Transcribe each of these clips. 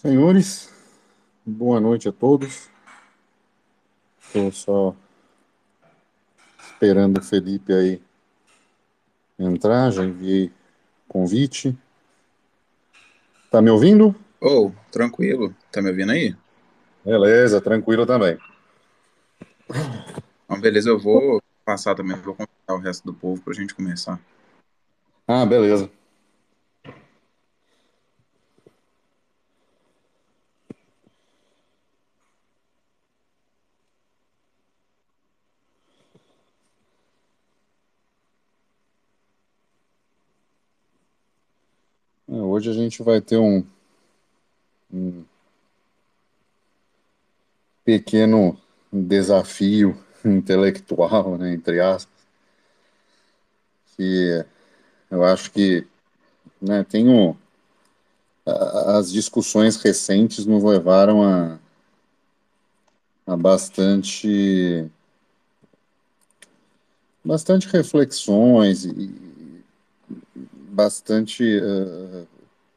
Senhores, boa noite a todos. Estou só esperando o Felipe aí entrar, já enviei convite. Tá me ouvindo? Ô, tranquilo. Tá me ouvindo aí? Beleza, tranquilo também. Então, beleza, eu vou passar também, vou convidar o resto do povo pra gente começar. Ah, beleza. É, Hoje a gente vai ter um, um pequeno desafio intelectual, né, entre aspas, que eu acho que né, tem um, as discussões recentes nos levaram a, a bastante, bastante reflexões e bastante eh,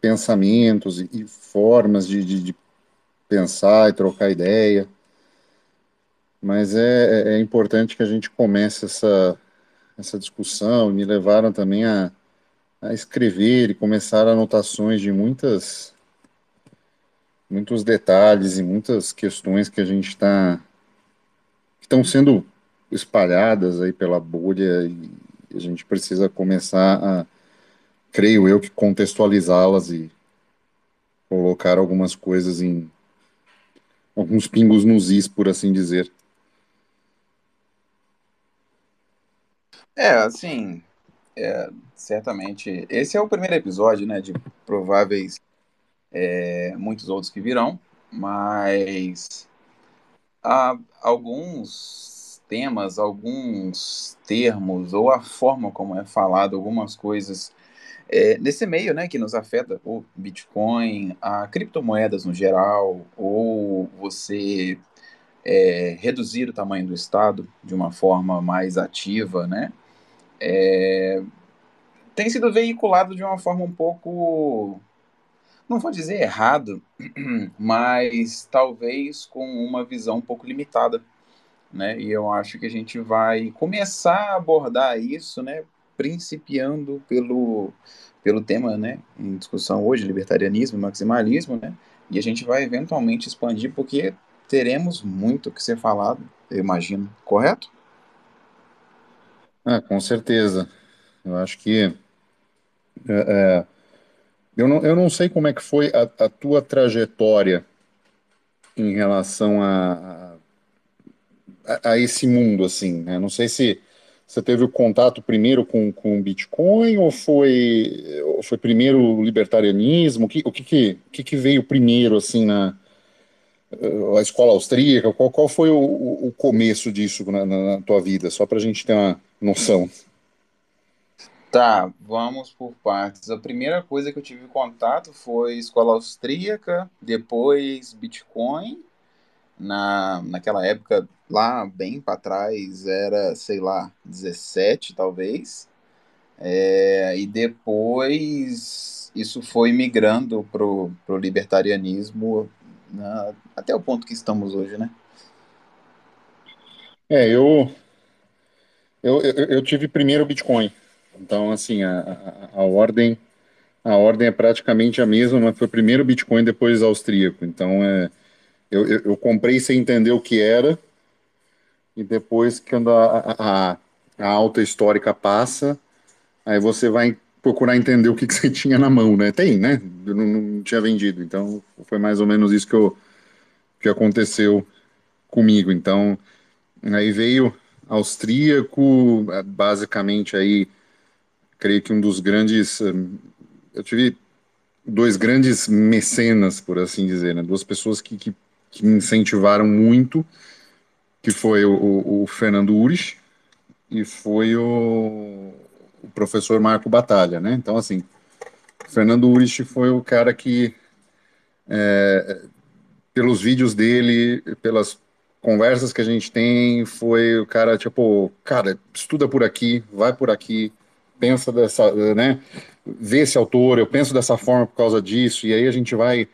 pensamentos e, e formas de, de, de pensar e trocar ideia. Mas é, é é importante que a gente comece essa, essa discussão. Me levaram também a, a escrever e começar anotações de muitas, muitos detalhes e muitas questões que a gente está, estão sendo espalhadas aí pela bolha e a gente precisa começar a, creio eu, que contextualizá-las e colocar algumas coisas em alguns pingos nos is, por assim dizer. É, assim, é, certamente, esse é o primeiro episódio, né, de prováveis é, muitos outros que virão, mas há alguns temas, alguns termos, ou a forma como é falado, algumas coisas é, nesse meio, né, que nos afeta, o Bitcoin, a criptomoedas no geral, ou você é, reduzir o tamanho do Estado de uma forma mais ativa, né? Tem sido veiculado de uma forma um pouco, não vou dizer errado, mas talvez com uma visão um pouco limitada, né? E eu acho que a gente vai começar a abordar isso, né? Principiando pelo, pelo tema, né? Em discussão hoje, libertarianismo e maximalismo, né? E a gente vai eventualmente expandir, porque teremos muito que ser falado, eu imagino, correto? Ah, com certeza. Eu acho que é, eu não, eu não sei como é que foi a, a tua trajetória em relação a, a, a esse mundo, assim, né? Não sei se você teve o contato primeiro com, com o Bitcoin ou foi, ou foi primeiro o libertarianismo? O que, o que, que, que que veio primeiro, assim, na a escola austríaca? Qual, qual foi o, o começo disso na, na, na tua vida? Só para a gente ter uma noção. Tá, vamos por partes. A primeira coisa que eu tive contato foi escola austríaca, depois Bitcoin. Na, naquela época, lá bem para trás, era, sei lá, 17 talvez. É, e depois isso foi migrando pro, pro libertarianismo na- até o ponto que estamos hoje, né? É, eu, eu, eu, tive primeiro o Bitcoin. Então, assim, a, a, a ordem a ordem é praticamente a mesma, mas foi primeiro o Bitcoin, depois o austríaco. Então, é, eu, eu, eu comprei sem entender o que era, e depois, quando a, a, a alta histórica passa, aí você vai procurar entender o que, que você tinha na mão, né? Tem, né? Eu não, não tinha vendido. Então, foi mais ou menos isso que, eu, que aconteceu comigo. Então, aí veio austríaco, basicamente aí, creio que um dos grandes... hum, Eu tive dois grandes mecenas, por assim dizer, né? Duas pessoas que, que, que me incentivaram muito, que foi o, o, o Fernando Urich e foi o, o professor Marco Batalha, né? Então, assim, Fernando Urich foi o cara que, pelos vídeos dele, pelas conversas que a gente tem, foi o cara, tipo, cara, estuda por aqui, vai por aqui, pensa dessa, né? Vê esse autor, eu penso dessa forma por causa disso, e aí a gente vai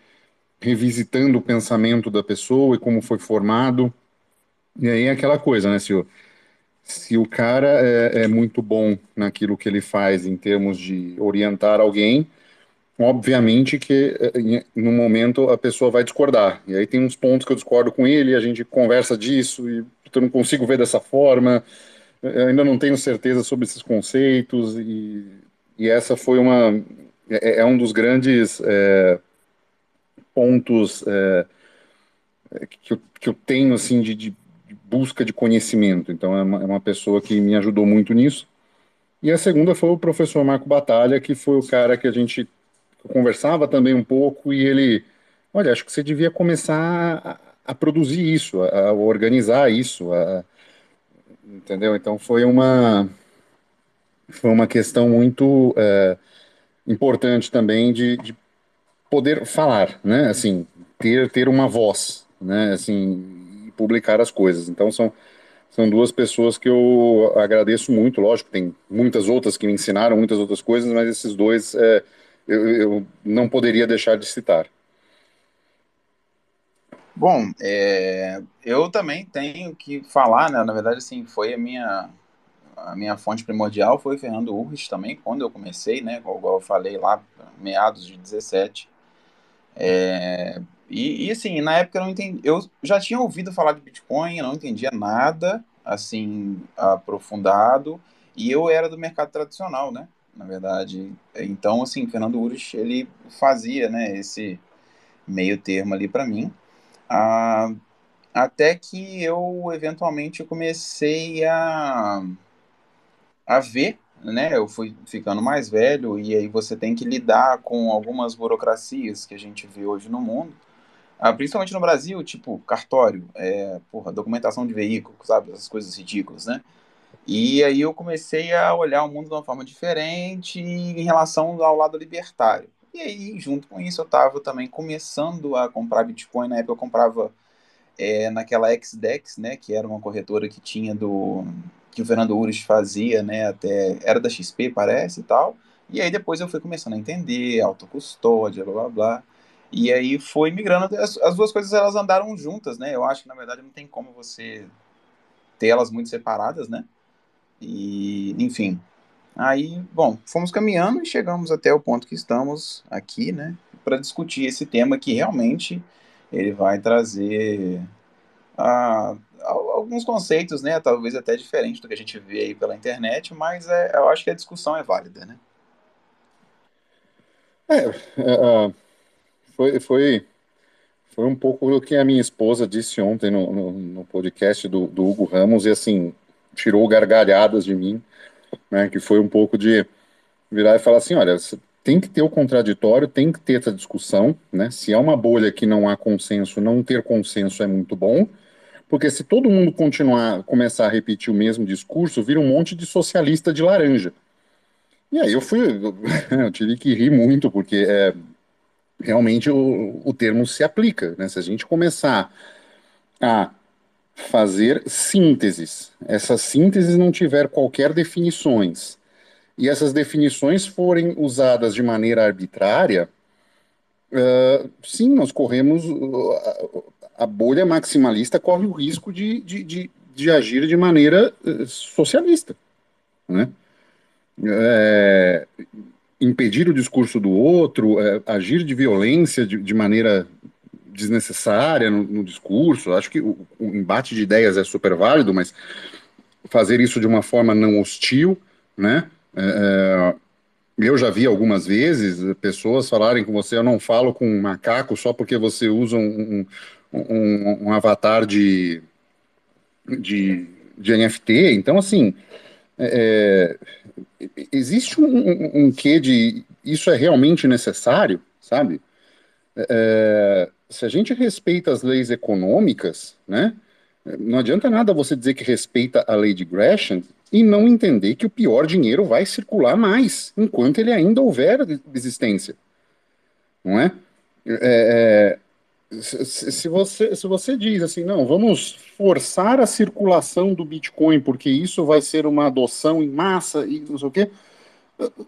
revisitando o pensamento da pessoa e como foi formado. E aí é aquela coisa, né, se o, se o cara é, é muito bom naquilo que ele faz em termos de orientar alguém, obviamente que eh, no momento a pessoa vai discordar. E aí tem uns pontos que eu discordo com ele, a gente conversa disso e eu não consigo ver dessa forma. Ainda não tenho certeza sobre esses conceitos e, e essa foi uma é, é um dos grandes é, pontos é, que, eu, que eu tenho assim de, de busca de conhecimento. Então é uma, é uma pessoa que me ajudou muito nisso. E a segunda foi o professor Marco Batalha, que foi o cara que a gente conversava também um pouco e ele, olha, acho que você devia começar a, a produzir isso, a, a, organizar isso, a, entendeu? Então foi uma foi uma questão muito é, importante também de, de, poder falar, né? Assim, ter ter uma voz, né? Assim, publicar as coisas. Então são são duas pessoas que eu agradeço muito. Lógico, tem muitas outras que me ensinaram muitas outras coisas, mas esses dois é, eu, eu não poderia deixar de citar. Bom, é, eu também tenho que falar, né? Na verdade, assim, foi a minha a minha fonte primordial foi o Fernando Urris também, quando eu comecei, né? Igual eu falei lá, meados de 17. É, e, e, assim, na época eu não entendi. Eu já tinha ouvido falar de Bitcoin, eu não entendia nada assim aprofundado, e eu era do mercado tradicional, né? na verdade. Então, assim, Fernando Ures, ele fazia, né, esse meio termo ali para mim, ah, até que eu, eventualmente, comecei a, a ver, né, eu fui ficando mais velho, e aí você tem que lidar com algumas burocracias que a gente vê hoje no mundo, ah, principalmente no Brasil, tipo cartório, é, porra, documentação de veículo, sabe, essas coisas ridículas, né? E aí eu comecei a olhar o mundo de uma forma diferente em relação ao lado libertário. E aí, junto com isso, eu estava também começando a comprar Bitcoin. Na época eu comprava é, naquela XDEX, né, que era uma corretora que tinha do que o Fernando Ures fazia, né, até era da XP, parece, e tal. E aí depois eu fui começando a entender, autocustódia, blá blá blá. E aí foi migrando, as, as duas coisas elas andaram juntas, né? Eu acho que na verdade não tem como você ter elas muito separadas, né? E, enfim. Aí, bom, fomos caminhando e chegamos até o ponto que estamos aqui, né, para discutir esse tema que realmente ele vai trazer ah, alguns conceitos, né, talvez até diferente do que a gente vê aí pela internet, mas é, eu acho que a discussão é válida, né? É, uh, foi, foi, foi um pouco o que a minha esposa disse ontem no, no, no podcast do, do Hugo Ramos, e assim, tirou gargalhadas de mim, né, que foi um pouco de virar e falar assim, olha, tem que ter o contraditório, tem que ter essa discussão, né, se é uma bolha que não há consenso, não ter consenso é muito bom, porque se todo mundo continuar, começar a repetir o mesmo discurso, vira um monte de socialista de laranja. E aí eu fui, eu tive que rir muito, porque é, realmente o, o termo se aplica, né, se a gente começar a fazer sínteses. Essas sínteses não tiver qualquer definições e essas definições forem usadas de maneira arbitrária, uh, sim, nós corremos uh, a bolha maximalista corre o risco de, de, de, de agir de maneira uh, socialista, né? É, impedir o discurso do outro, é, agir de violência de, de maneira desnecessária no, no discurso. Acho que o, o, embate de ideias é super válido, mas fazer isso de uma forma não hostil, né? É, é eu já vi algumas vezes pessoas falarem com você, eu não falo com um macaco só porque você usa um, um, um, um avatar de, de, de, NFT. Então, assim, é, é existe um, um quê de isso é realmente necessário, sabe? É, se a gente respeita as leis econômicas, né, não adianta nada você dizer que respeita a lei de Gresham e não entender que o pior dinheiro vai circular mais enquanto ele ainda houver existência, não é? é, é se, você, se você diz assim, não, vamos forçar a circulação do Bitcoin porque isso vai ser uma adoção em massa e não sei o quê,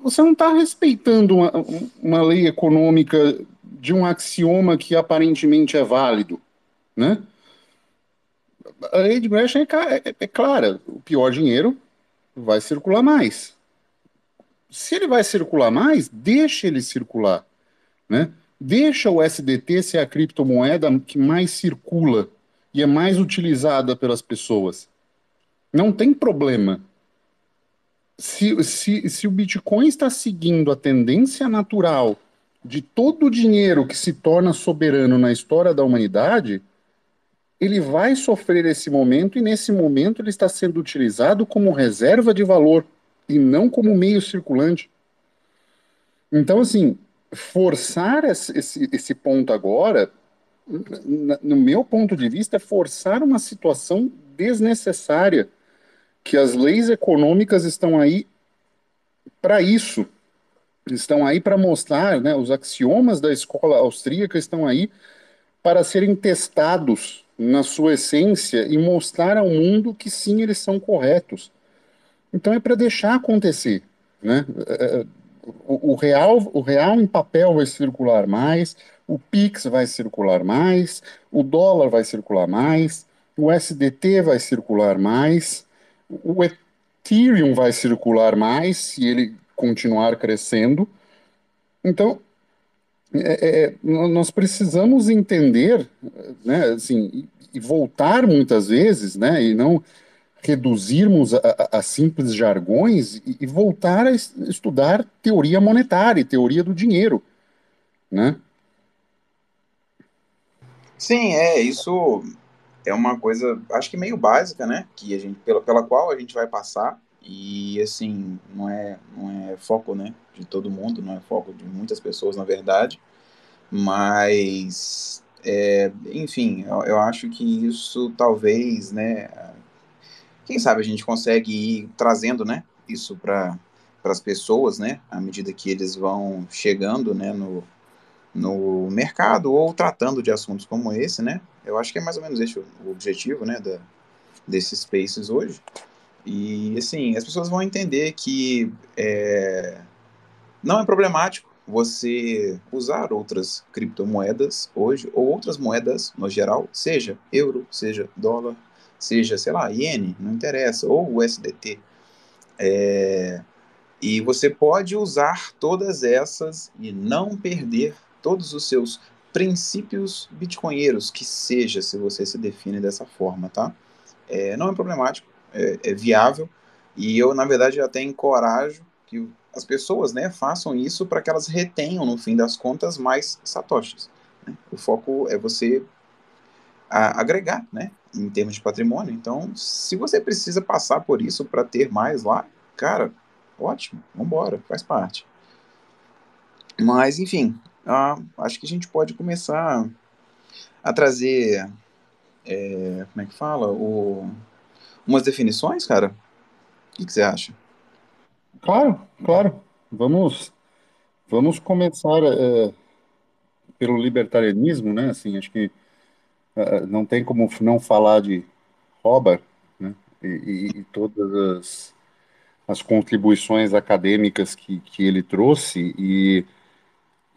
você não está respeitando uma, uma lei econômica de um axioma que aparentemente é válido, né? A lei de Gresham é, é, é clara: o pior dinheiro vai circular mais. Se ele vai circular mais, deixa ele circular, né? Deixa o SDT ser a criptomoeda que mais circula e é mais utilizada pelas pessoas. Não tem problema. Se, se, se o Bitcoin está seguindo a tendência natural de todo o dinheiro que se torna soberano na história da humanidade, ele vai sofrer esse momento e nesse momento ele está sendo utilizado como reserva de valor e não como meio circulante. Então, assim, forçar esse, esse ponto agora, no meu ponto de vista, é forçar uma situação desnecessária, que as leis econômicas estão aí para isso, estão aí para mostrar, né, os axiomas da escola austríaca estão aí para serem testados na sua essência e mostrar ao mundo que sim, eles são corretos. Então é para deixar acontecer, né? É, é, o, real, o real em papel vai circular mais, o Pix vai circular mais, o dólar vai circular mais, o SDT vai circular mais, o Ethereum vai circular mais se ele continuar crescendo. Então, é, é, nós precisamos entender, né, assim, e voltar muitas vezes, né, e não reduzirmos a, a, simples jargões e, e, voltar a estudar teoria monetária, teoria do dinheiro, né? Sim, é isso é uma coisa, acho que meio básica, né, que a gente pela, pela qual a gente vai passar. E assim não é não é foco, né, de todo mundo, não é foco de muitas pessoas na verdade, mas é, enfim, eu, eu, acho que isso talvez, né, quem sabe a gente consegue ir trazendo, né, isso para as pessoas, né, à medida que eles vão chegando, né, no, no mercado ou tratando de assuntos como esse, né? Eu acho que é mais ou menos esse o, objetivo, né, da, desses spaces hoje. E, assim, as pessoas vão entender que é, não é problemático você usar outras criptomoedas hoje, ou outras moedas no geral, seja euro, seja dólar, seja, sei lá, iene, não interessa, ou o SDT. É, e você pode usar todas essas e não perder todos os seus princípios bitcoinheiros, que seja, se você se define dessa forma, tá? É, não é problemático, é, é, viável, e eu, na verdade, até encorajo que as pessoas né, façam isso para que elas retenham, no fim das contas, mais satoshis. Né? O foco é você a, agregar, né? em termos de patrimônio. Então, se você precisa passar por isso para ter mais lá, cara, ótimo, vamos embora, faz parte. Mas, enfim, acho que a gente pode começar a trazer, é, como é que fala, o, umas definições, cara. O que, você acha? Claro, claro. Vamos, vamos começar é, pelo libertarianismo, né? Assim, acho que não tem como não falar de Robert né, e, e, todas as, as, contribuições acadêmicas que, que ele trouxe e,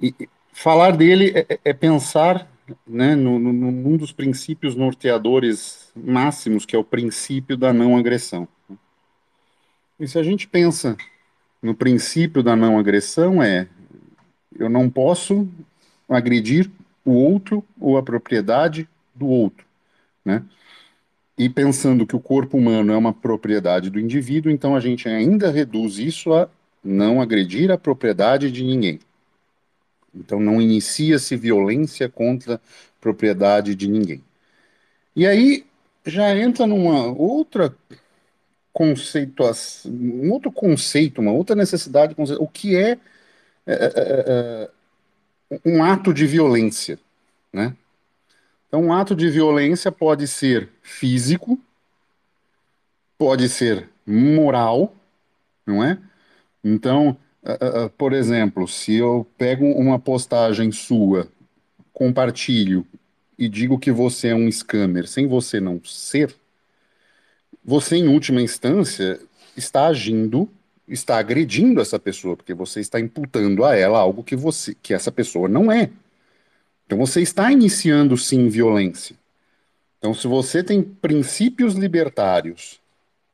e falar dele é, é, é pensar né, no, no, num dos princípios norteadores máximos, que é o princípio da não agressão. E se a gente pensa no princípio da não agressão, é eu não posso agredir o outro ou a propriedade do outro, né? E pensando que o corpo humano é uma propriedade do indivíduo, então a gente ainda reduz isso a não agredir a propriedade de ninguém. Então não inicia-se violência contra a propriedade de ninguém. E aí já entra numa outra conceituação, um outro conceito, uma outra necessidade, o que é, é, é, é um ato de violência, né? Então, um ato de violência pode ser físico, pode ser moral, não é? Então, uh, uh, por exemplo, se eu pego uma postagem sua, compartilho e digo que você é um scammer sem você não ser, você, em última instância, está agindo, está agredindo essa pessoa, porque você está imputando a ela algo que você, que essa pessoa não é. Então você está iniciando sim violência. Então, se você tem princípios libertários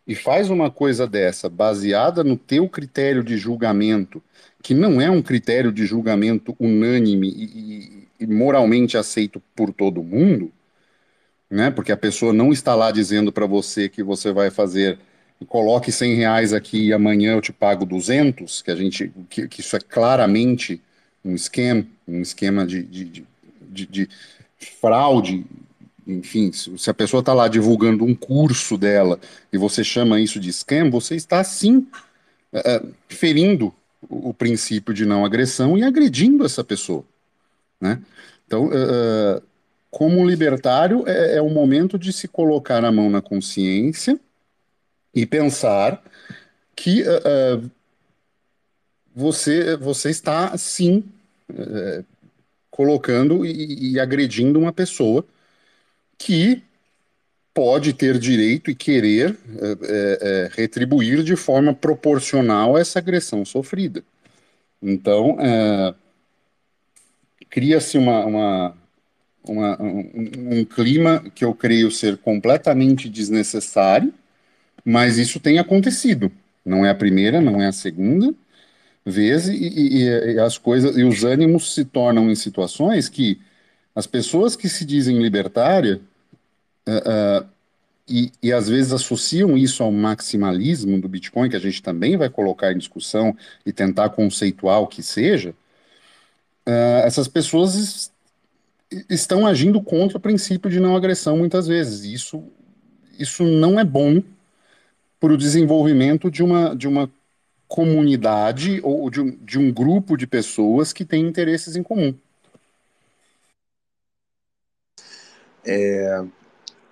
e faz uma coisa dessa baseada no teu critério de julgamento, que não é um critério de julgamento unânime e, e, e moralmente aceito por todo mundo, né? Porque a pessoa não está lá dizendo para você que você vai fazer coloque 100 reais aqui e amanhã eu te pago 200, que a gente que, que isso é claramente um esquema, um esquema de, de, de, de fraude enfim, se a pessoa está lá divulgando um curso dela e você chama isso de scam, você está sim uh, ferindo o, princípio de não agressão e agredindo essa pessoa, né? Então, uh, como libertário, é, é o momento de se colocar a mão na consciência e pensar que você, você está sim colocando e, e agredindo uma pessoa que pode ter direito e querer é, é, retribuir de forma proporcional essa agressão sofrida. Então, é, cria-se uma, uma, uma um, um, clima que eu creio ser completamente desnecessário, mas isso tem acontecido. Não é a primeira, não é a segunda vez, e, e, e as coisas e os ânimos se tornam em situações que as pessoas que se dizem libertárias uh, uh, e, e, às vezes associam isso ao maximalismo do Bitcoin, que a gente também vai colocar em discussão e tentar conceituar o que seja, uh, essas pessoas est estão agindo contra o princípio de não agressão muitas vezes. Isso, isso não é bom para o desenvolvimento de uma, de uma comunidade ou de um, de um grupo de pessoas que têm interesses em comum. É,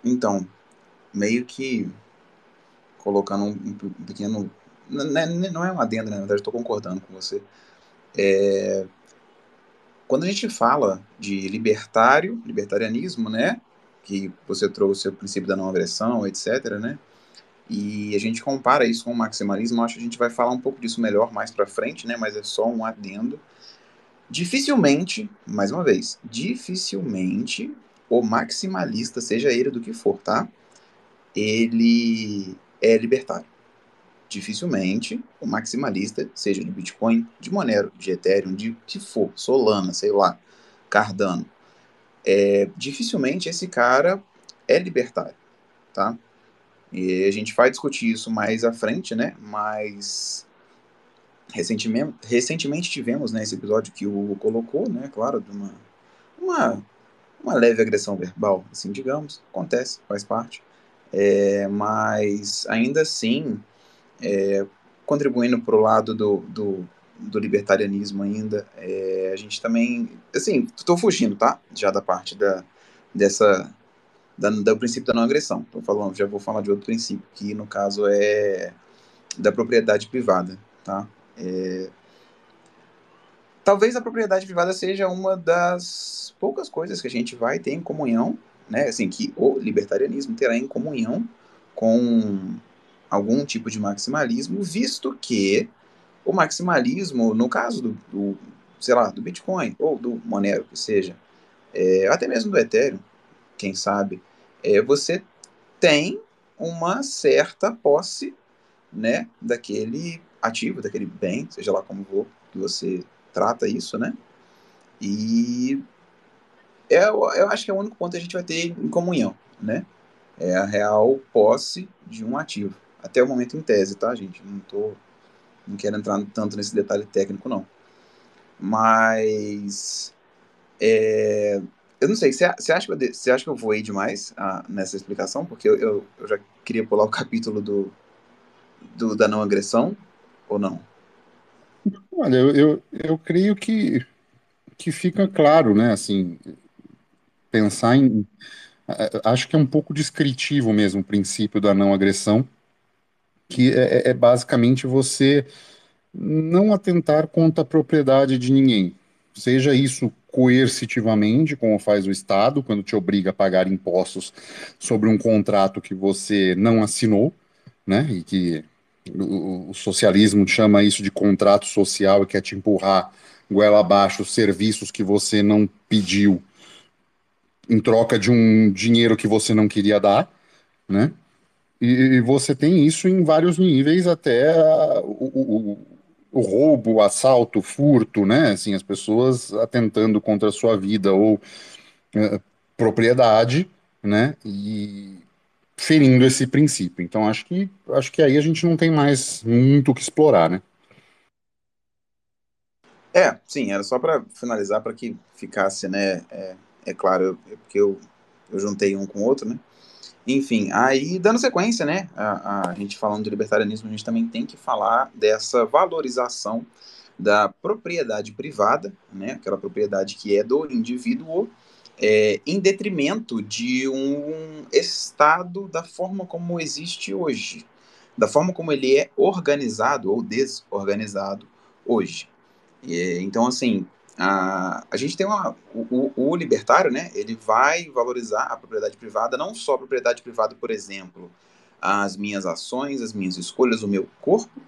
então, meio que colocando um, um pequeno. Não é, não é um adendo, né? na verdade, estou concordando com você. É, quando a gente fala de libertário, libertarianismo, né? Que você trouxe o princípio da não agressão, etc., né? E a gente compara isso com o maximalismo, acho que a gente vai falar um pouco disso melhor mais para frente, né? Mas é só um adendo. Dificilmente, mais uma vez, dificilmente o maximalista, seja ele do que for, tá? Ele é libertário. Dificilmente o maximalista, seja de Bitcoin, de Monero, de Ethereum, de que for, Solana, sei lá, Cardano, é, dificilmente esse cara é libertário, tá? E a gente vai discutir isso mais à frente, né? Mas recentemente, recentemente tivemos né, esse episódio que o Hugo colocou, né? Claro, de uma, uma uma leve agressão verbal, assim, digamos, acontece, faz parte. É, mas ainda assim, é, contribuindo para o lado do, do, do, libertarianismo ainda, é, a gente também, assim, estou fugindo, tá? Já da parte da, dessa, da, do princípio da não agressão. Tô falando, já vou falar de outro princípio, que no caso é da propriedade privada, tá? É, talvez a propriedade privada seja uma das poucas coisas que a gente vai ter em comunhão, né? Assim, que o libertarianismo terá em comunhão com algum tipo de maximalismo, visto que o maximalismo, no caso do, do sei lá, do Bitcoin ou do Monero, que seja, é, até mesmo do Ethereum, quem sabe, é, você tem uma certa posse, né, daquele ativo, daquele bem, seja lá como for que você trata isso, né? E é, eu acho que é o único ponto que a gente vai ter em comunhão, né? É a real posse de um ativo. Até o momento em tese, tá, gente? Não tô, não quero entrar tanto nesse detalhe técnico, não. Mas, é, eu não sei, você acha, que eu, acha que eu voei demais ah, nessa explicação? Porque eu, eu, eu, já queria pular o capítulo do, do, da não agressão, ou não? Olha, eu, eu, eu creio que, que fica claro, né, assim, pensar em. Acho que é um pouco descritivo mesmo o princípio da não agressão, que é, é, é basicamente você não atentar contra a propriedade de ninguém, seja isso coercitivamente, como faz o Estado, quando te obriga a pagar impostos sobre um contrato que você não assinou, né, e que o, socialismo chama isso de contrato social e quer te empurrar goela abaixo serviços que você não pediu em troca de um dinheiro que você não queria dar, né? E, você tem isso em vários níveis, até a, o, o, roubo, o assalto, o furto, né? Assim, as pessoas atentando contra a sua vida ou uh, propriedade, né? E ferindo esse princípio. Então, acho que, acho que aí a gente não tem mais muito o que explorar, né? É, sim, era só para finalizar, para que ficasse, né? É, é claro, é porque eu, eu juntei um com o outro, né? Enfim, aí dando sequência, né? A, a gente falando de libertarianismo, a gente também tem que falar dessa valorização da propriedade privada, né? Aquela propriedade que é do indivíduo, é, em detrimento de um Estado da forma como existe hoje, da forma como ele é organizado ou desorganizado hoje. E, então, assim, a, a gente tem uma. O, o, libertário, né? Ele vai valorizar a propriedade privada, não só a propriedade privada, por exemplo, as minhas ações, as minhas escolhas, o meu corpo,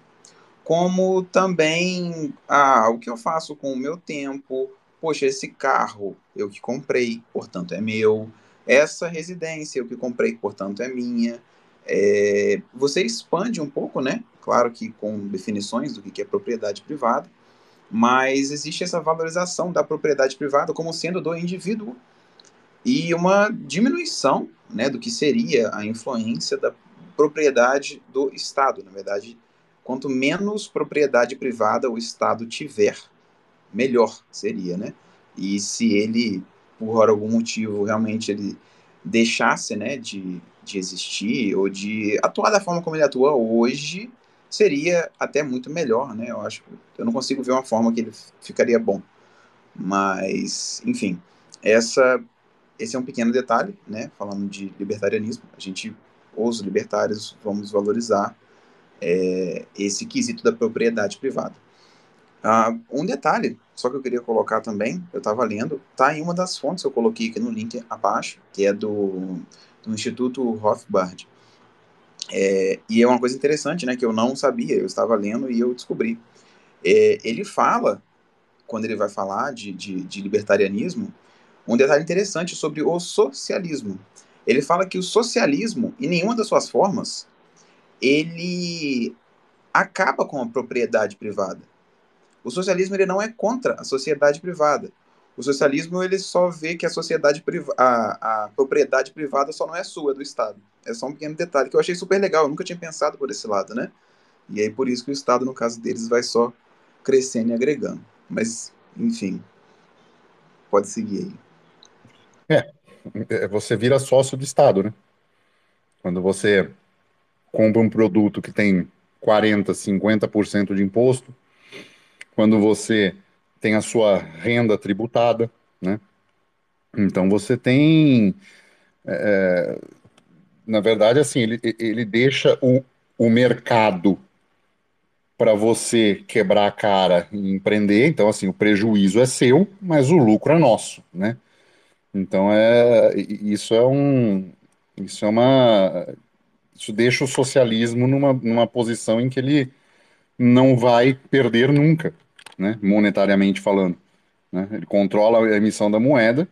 como também ah, o que eu faço com o meu tempo. Poxa, esse carro eu que comprei, portanto é meu. Essa residência eu que comprei, portanto é minha. É, você expande um pouco, né? Claro que com definições do que é propriedade privada, mas existe essa valorização da propriedade privada como sendo do indivíduo e uma diminuição né, do que seria a influência da propriedade do Estado. Na verdade, quanto menos propriedade privada o Estado tiver, melhor seria, né? E se ele, por algum motivo, realmente ele deixasse né, de, de existir ou de atuar da forma como ele atua hoje, seria até muito melhor, né? Eu acho, eu não consigo ver uma forma que ele ficaria bom. Mas, enfim, essa esse é um pequeno detalhe, né? Falando de libertarianismo, a gente, os libertários, vamos valorizar é, esse quesito da propriedade privada. Ah, um detalhe, só que eu queria colocar também, eu estava lendo, tá em uma das fontes que eu coloquei aqui no link abaixo, que é do, do Instituto Rothbard. É, e é uma coisa interessante, né, que eu não sabia, eu estava lendo e eu descobri. É, ele fala, quando ele vai falar de, de, de, libertarianismo, um detalhe interessante sobre o socialismo. Ele fala que o socialismo, em nenhuma das suas formas, ele acaba com a propriedade privada. O socialismo ele não é contra a sociedade privada. O socialismo ele só vê que a sociedade a, a propriedade privada só não é sua, é do Estado. É só um pequeno detalhe que eu achei super legal, eu nunca tinha pensado por esse lado, né? E aí por isso que o Estado, no caso deles, vai só crescendo e agregando. Mas, enfim, pode seguir aí. É, é você vira sócio do Estado, né? Quando você compra um produto que tem 40, 50% de imposto, quando você tem a sua renda tributada, né? Então você tem, é, na verdade, assim, ele, ele deixa o, o mercado para você quebrar a cara e empreender. Então, assim, o prejuízo é seu, mas o lucro é nosso, né? Então é isso é um isso é uma isso deixa o socialismo numa, numa posição em que ele não vai perder nunca, né? Monetariamente falando. Né? Ele controla a emissão da moeda,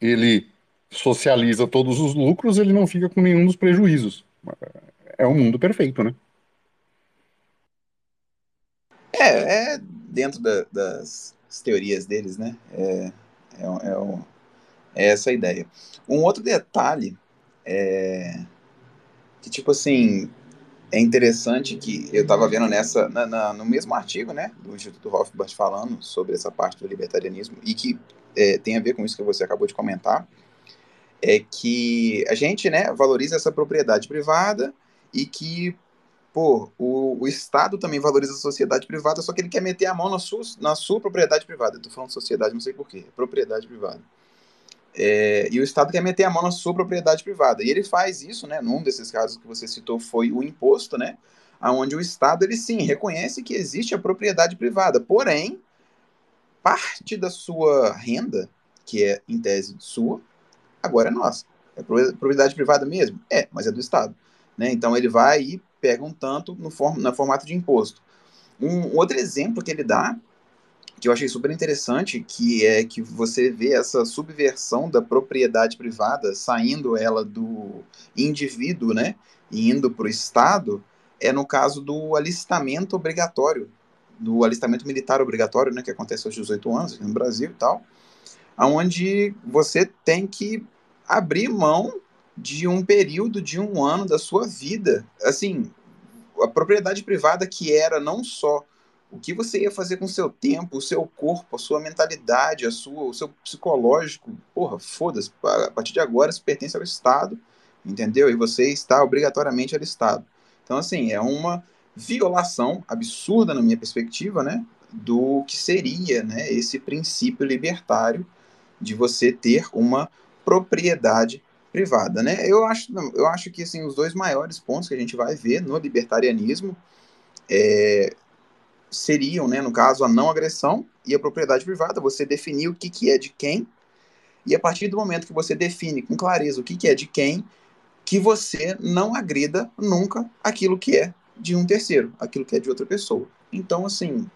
ele socializa todos os lucros, ele não fica com nenhum dos prejuízos. É um mundo perfeito, né? É, é dentro da, das teorias deles, né? É, é, é, é, essa a ideia. Um outro detalhe é que, tipo assim, é interessante que eu estava vendo nessa na, na, no mesmo artigo, né, do Instituto Rothbard falando sobre essa parte do libertarianismo e que é, tem a ver com isso que você acabou de comentar, é que a gente, né, valoriza essa propriedade privada e que, pô, o, o Estado também valoriza a sociedade privada, só que ele quer meter a mão na sua, na sua propriedade privada. Estou falando sociedade, não sei porquê, propriedade privada. É, e o Estado quer meter a mão na sua propriedade privada. E ele faz isso, né? Num desses casos que você citou foi o imposto, né? Onde o Estado, ele sim, reconhece que existe a propriedade privada. Porém, parte da sua renda, que é em tese sua, agora é nossa. É propriedade privada mesmo? É, mas é do Estado. Né? Então ele vai e pega um tanto no form, na formato de imposto. Um outro exemplo que ele dá que eu achei super interessante, que é que você vê essa subversão da propriedade privada, saindo ela do indivíduo, né, e indo para o Estado, é no caso do alistamento obrigatório, do alistamento militar obrigatório, né, que acontece aos 18 anos no Brasil e tal, onde você tem que abrir mão de um período de um ano da sua vida. Assim, a propriedade privada que era não só o que você ia fazer com o seu tempo, o seu corpo, a sua mentalidade, a sua, o seu psicológico. Porra, foda-se. A partir de agora isso pertence ao Estado, entendeu? E você está obrigatoriamente alistado. Então, assim, é uma violação absurda, na minha perspectiva, né? Do que seria né, esse princípio libertário de você ter uma propriedade privada, né? Eu acho, eu acho que assim, os dois maiores pontos que a gente vai ver no libertarianismo é, seriam, né, no caso, a não agressão e a propriedade privada. Você definir o que, que é de quem, e a partir do momento que você define com clareza o que, que é de quem, que você não agrida nunca aquilo que é de um terceiro, aquilo que é de outra pessoa. Então, assim,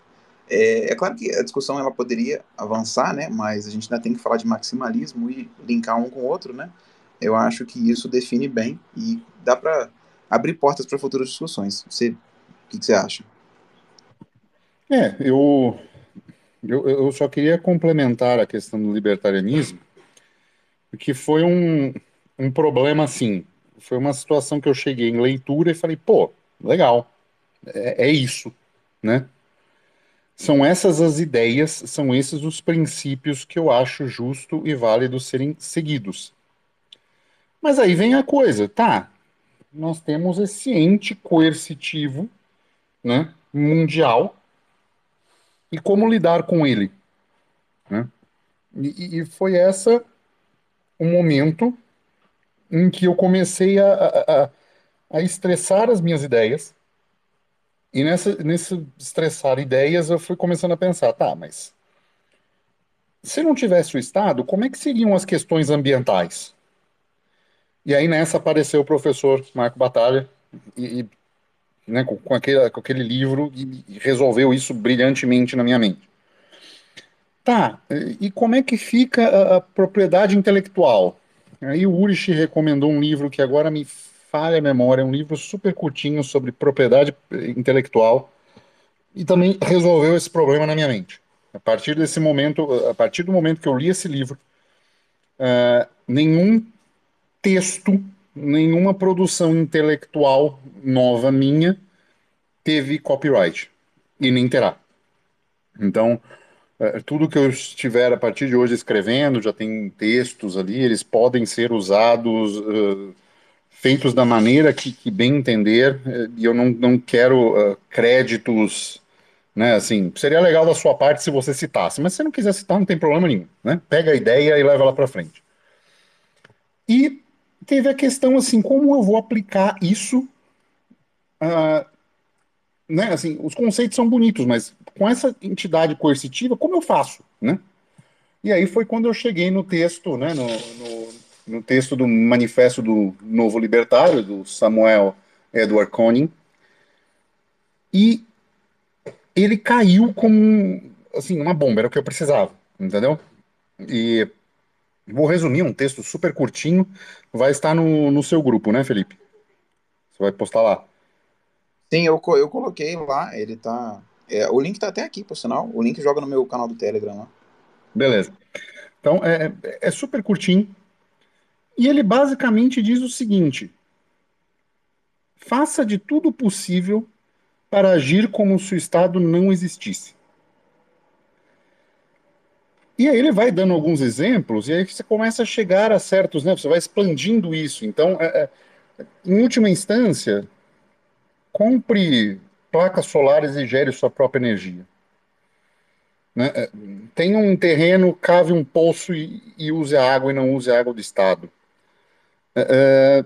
é, é, claro que a discussão ela poderia avançar, né? Mas a gente ainda tem que falar de maximalismo e linkar um com o outro, né? Eu acho que isso define bem e dá para abrir portas para futuras discussões. Você, o que, que você acha? É, eu, eu, eu só queria complementar a questão do libertarianismo, porque foi um, um problema assim. Foi uma situação que eu cheguei em leitura e falei, pô, legal, é, é isso, né? São essas as ideias, são esses os princípios que eu acho justo e válido serem seguidos. Mas aí vem a coisa, tá? Nós temos esse ente coercitivo, né, mundial, e como lidar com ele. Né? E, e foi essa o momento em que eu comecei a, a, a estressar as minhas ideias. E nessa, nesse estressar ideias, eu fui começando a pensar, tá, mas se não tivesse o Estado, como é que seriam as questões ambientais? E aí nessa apareceu o professor Marco Batalha e, e né, com, com, aquele, com aquele livro e, resolveu isso brilhantemente na minha mente. Tá, e como é que fica a, a propriedade intelectual? Aí o Urich recomendou um livro que agora me falha a memória, um livro super curtinho sobre propriedade intelectual e também resolveu esse problema na minha mente. A partir desse momento, a partir do momento que eu li esse livro, uh, nenhum texto nenhuma produção intelectual nova minha teve copyright e nem terá. Então, é, tudo que eu estiver a partir de hoje escrevendo, já tem textos ali, eles podem ser usados, feitos da maneira que, que bem entender, uh, e eu não, não quero créditos, né, assim, seria legal da sua parte se você citasse, mas se não quiser citar, não tem problema nenhum, né, pega a ideia e leva ela para frente. E teve a questão assim, como eu vou aplicar isso? Uh, né, assim, os conceitos são bonitos, mas com essa entidade coercitiva, como eu faço, né? E aí foi quando eu cheguei no texto, né, no, no, no texto do Manifesto do Novo Libertário, do Samuel Edward Koenig, e ele caiu como, assim, uma bomba, era o que eu precisava, entendeu? E Vou resumir um texto super curtinho. Vai estar no, no seu grupo, né, Felipe? Você vai postar lá. Sim, eu, eu coloquei lá. Ele tá. É, o link tá até aqui, por sinal. O link joga no meu canal do Telegram lá. Beleza. Então, é, é super curtinho. E ele basicamente diz o seguinte: faça de tudo possível para agir como se o Estado não existisse. E aí ele vai dando alguns exemplos, e aí você começa a chegar a certos, né? Você vai expandindo isso. Então, é, é, em última instância, compre placas solares e gere sua própria energia. Né? É, tenha um terreno, cave um poço e, e, use a água e não use a água do Estado. É, é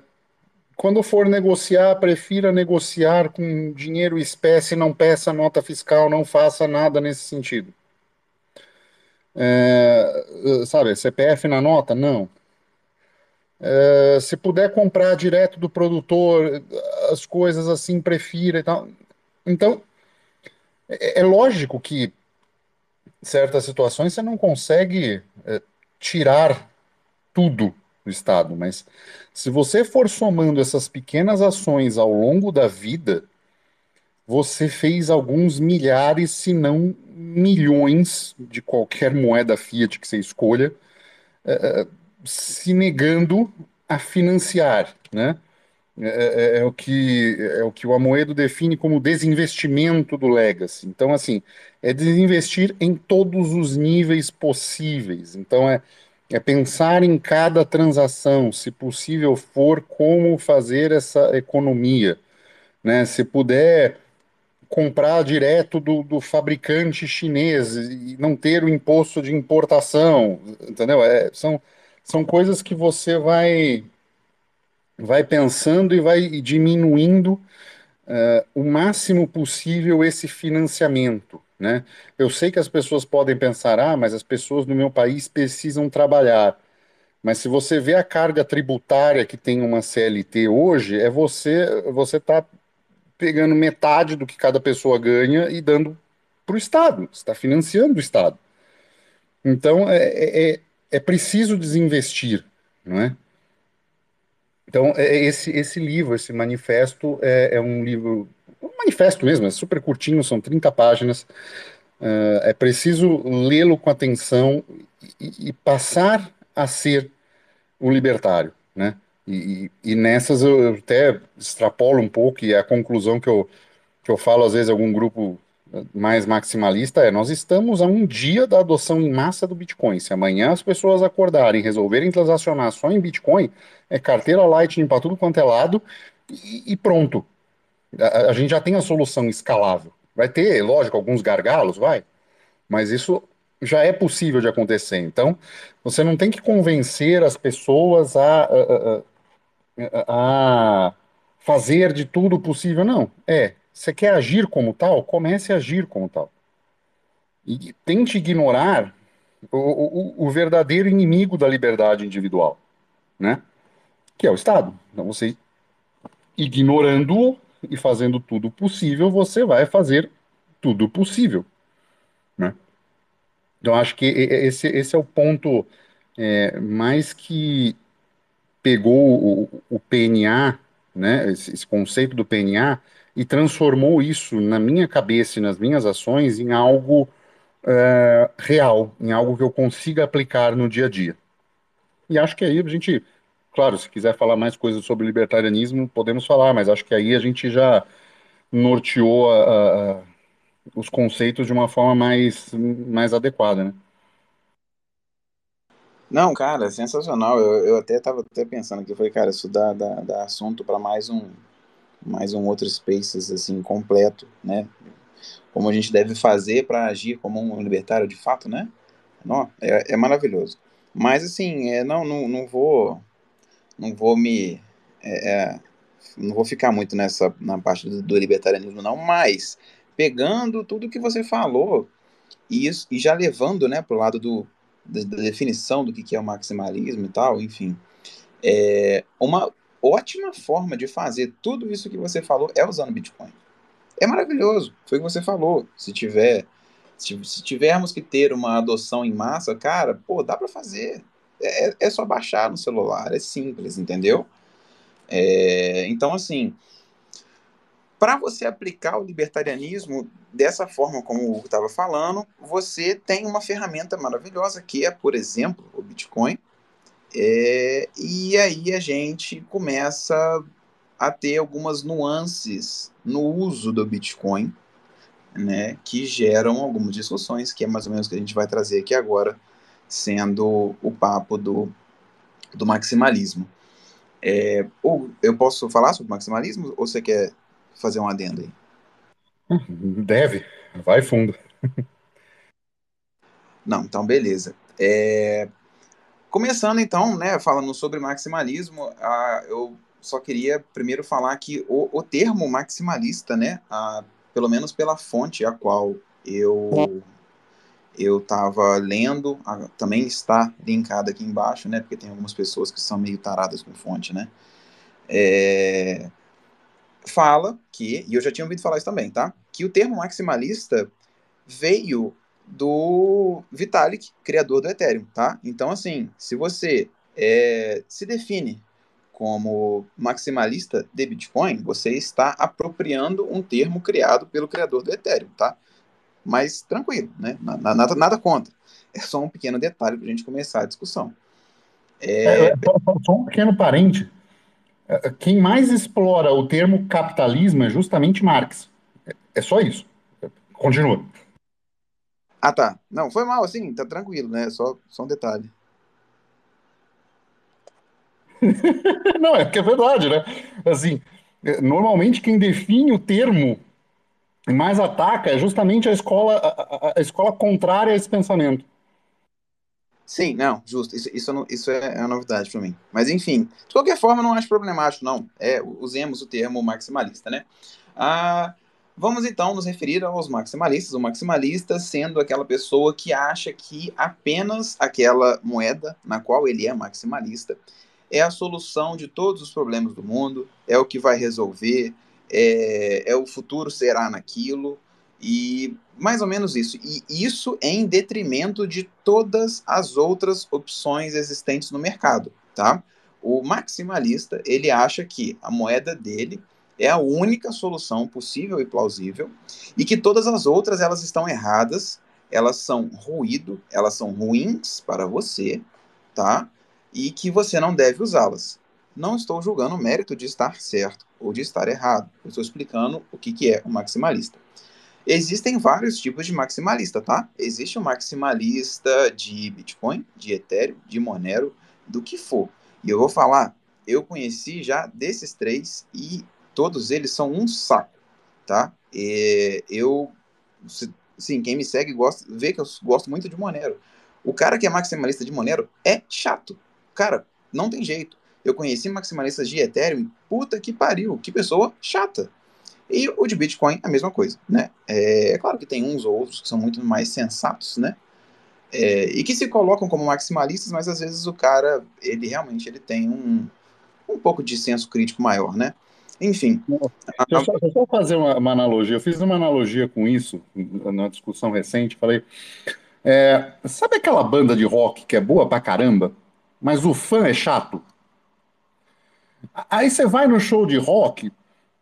quando for negociar, prefira negociar com dinheiro espécie, não peça nota fiscal, não faça nada nesse sentido. É, sabe, CPF na nota? Não. É, se puder comprar direto do produtor, as coisas assim, prefira e tal. Então, é, é lógico que certas situações você não consegue é, tirar tudo do Estado, mas se você for somando essas pequenas ações ao longo da vida, você fez alguns milhares, se não milhões, de qualquer moeda fiat que você escolha, é, é, se negando a financiar, né? É, é, é, o que é o que o Amoedo define como desinvestimento do legacy. Então, assim, é desinvestir em todos os níveis possíveis. Então, é, é pensar em cada transação, se possível for, como fazer essa economia, né? Se puder comprar direto do, do fabricante chinês e não ter o imposto de importação, entendeu? É, são, são coisas que você vai vai pensando e vai diminuindo uh, o máximo possível esse financiamento, né? Eu sei que as pessoas podem pensar, ah, mas as pessoas no meu país precisam trabalhar. Mas se você vê a carga tributária que tem uma CLT hoje, é você você está pegando metade do que cada pessoa ganha e dando para o Estado, está financiando o Estado. Então é, é, é, é preciso desinvestir, não é? Então, é, é esse, esse livro, esse manifesto, é, é um livro, um manifesto mesmo, é super curtinho, são 30 páginas. Uh, é preciso lê-lo com atenção e, e, passar a ser um libertário, né? E, e, nessas eu até extrapolo um pouco, e a conclusão que eu, que eu falo às vezes algum grupo mais maximalista é: nós estamos a um dia da adoção em massa do Bitcoin. Se amanhã as pessoas acordarem, resolverem transacionar só em Bitcoin, é carteira Lightning para tudo quanto é lado e, e pronto. A, a, gente já tem a solução escalável. Vai ter, lógico, alguns gargalos, vai, mas isso já é possível de acontecer. Então, você não tem que convencer as pessoas a, a, a fazer de tudo possível, não. É, você quer agir como tal? Comece a agir como tal. E tente ignorar o, o, o verdadeiro inimigo da liberdade individual, né? Que é o Estado. Então, você ignorando-o e fazendo tudo possível, você vai fazer tudo possível, né? Então, acho que esse, esse é o ponto é, mais que pegou o, o PNA, né, esse, esse conceito do PNA, e transformou isso na minha cabeça e nas minhas ações em algo é, real, em algo que eu consiga aplicar no dia a dia. E acho que aí a gente, claro, se quiser falar mais coisas sobre libertarianismo, podemos falar, mas acho que aí a gente já norteou a, a, os conceitos de uma forma mais, mais adequada, né? Não, cara, sensacional. Eu, eu até estava até pensando aqui, falei, cara, isso dá, dá, dá assunto para mais um, mais um outro Spaces assim completo, né? Como a gente deve fazer para agir como um libertário de fato, né? Não, é, é maravilhoso. Mas assim, é, não, não, não vou, não vou me, é, é, não vou ficar muito nessa na parte do, do libertarianismo não, mas pegando tudo que você falou e, isso, e já levando, né, para o lado do, da, da, definição do que, que é o maximalismo e tal, enfim, é uma ótima forma de fazer tudo isso que você falou é usando Bitcoin. É maravilhoso, foi o que você falou. Se tiver, se, se tivermos que ter uma adoção em massa, cara, pô, dá para fazer. É, é, só baixar no celular, é simples, entendeu? É, então, assim, para você aplicar o libertarianismo dessa forma como o estava falando, você tem uma ferramenta maravilhosa que é, por exemplo, o Bitcoin, é, e aí a gente começa a ter algumas nuances no uso do Bitcoin, né, que geram algumas discussões, que é mais ou menos o que a gente vai trazer aqui agora, sendo o papo do, do maximalismo. É, ou eu posso falar sobre maximalismo ou você quer fazer um adendo aí? Deve, vai fundo. Não, então beleza. É, Começando então, né, falando sobre maximalismo, uh, eu só queria primeiro falar que o, o termo maximalista, né, uh, pelo menos pela fonte a qual eu eu estava lendo, uh, também está linkado aqui embaixo, né, porque tem algumas pessoas que são meio taradas com fonte, né, é, fala que, e eu já tinha ouvido falar isso também, tá, que o termo maximalista veio do Vitalik, criador do Ethereum, tá? Então, assim, se você é, se define como maximalista de Bitcoin, você está apropriando um termo criado pelo criador do Ethereum, tá? Mas tranquilo, né? Nada, nada contra. É só um pequeno detalhe para a gente começar a discussão. É... É, só um pequeno parente. É, quem mais explora o termo capitalismo é justamente Marx. É só isso. Continua. Ah, tá. Não, foi mal, assim, tá tranquilo, né? Só, só um detalhe. Não, é que é verdade, né? Assim, normalmente quem define o termo e mais ataca é justamente a escola, a, a escola contrária a esse pensamento. Sim, não, justo. Isso, isso, isso é uma novidade para mim. Mas, enfim, de qualquer forma, não acho problemático, não. É, usemos o termo maximalista, né? Ah, vamos então nos referir aos maximalistas. O maximalista sendo aquela pessoa que acha que apenas aquela moeda na qual ele é maximalista é a solução de todos os problemas do mundo, é o que vai resolver, é, é o futuro será naquilo, e mais ou menos isso. E isso em detrimento de todas as outras opções existentes no mercado, tá? O maximalista, ele acha que a moeda dele é a única solução possível e plausível e que todas as outras elas estão erradas, elas são ruído, elas são ruins para você, tá? e que você não deve usá-las. Não estou julgando o mérito de estar certo ou de estar errado. Eu estou explicando o que, que é o maximalista. Existem vários tipos de maximalista, tá? Existe o um maximalista de Bitcoin, de Ethereum, de Monero, do que for. E eu vou falar, eu conheci já desses três e todos eles são um saco, tá? E eu, sim, quem me segue gosta, vê que eu gosto muito de Monero. O cara que é maximalista de Monero é chato. Cara, não tem jeito. Eu conheci maximalistas de Ethereum, puta que pariu, que pessoa chata. E o de Bitcoin, a mesma coisa, né? É, é claro que tem uns ou outros que são muito mais sensatos, né? É, e que se colocam como maximalistas, mas às vezes o cara, ele realmente ele tem um, um pouco de senso crítico maior, né? Enfim. Deixa eu eu só fazer uma, uma, analogia. Eu fiz uma analogia com isso na discussão recente. Falei, é, sabe aquela banda de rock que é boa pra caramba? mas o fã é chato. Aí você vai no show de rock,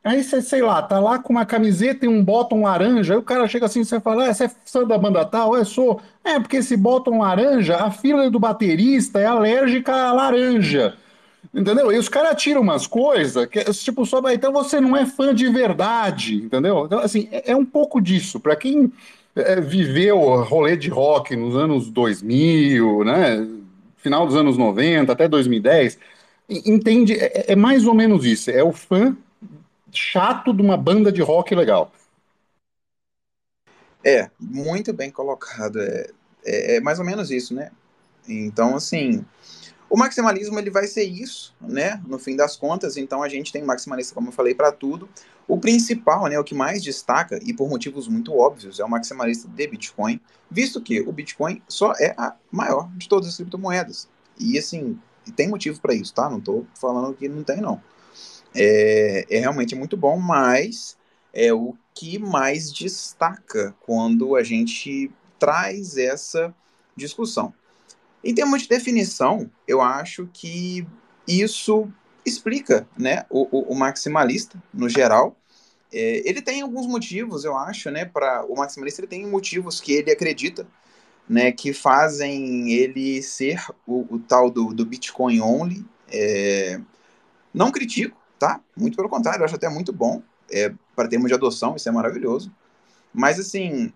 aí você, sei lá, tá lá com uma camiseta e um bottom laranja, aí o cara chega assim, você fala, ah, você é fã da banda tal? Eu sou. É, porque esse bottom laranja, a fila do baterista é alérgica à laranja. Entendeu? E os caras tiram umas coisas que, tipo, só então você não é fã de verdade, entendeu? Então, assim, é, é um pouco disso. Para quem é, viveu rolê de rock nos anos 2000, né? final dos anos 90 até 2010, entende? É, é mais ou menos isso. É o fã chato de uma banda de rock legal. É, muito bem colocado. É, é, é, mais ou menos isso, né? Então, assim, o maximalismo ele vai ser isso, né? No fim das contas, então a gente tem maximalista, como eu falei, para tudo. O principal, né, o que mais destaca, e por motivos muito óbvios, é o maximalista de Bitcoin, visto que o Bitcoin só é a maior de todas as criptomoedas. E assim, tem motivo para isso, tá? Não estou falando que não tem, não. É, é realmente muito bom, mas é o que mais destaca quando a gente traz essa discussão. Em termos de definição, eu acho que isso explica né, o, o, maximalista, no geral. É, ele tem alguns motivos, eu acho, né? Para o maximalista ele tem motivos que ele acredita, né? Que fazem ele ser o, o tal do, do Bitcoin only. É, não critico, tá? Muito pelo contrário, eu acho até muito bom é, para termos de adoção, isso é maravilhoso. Mas assim,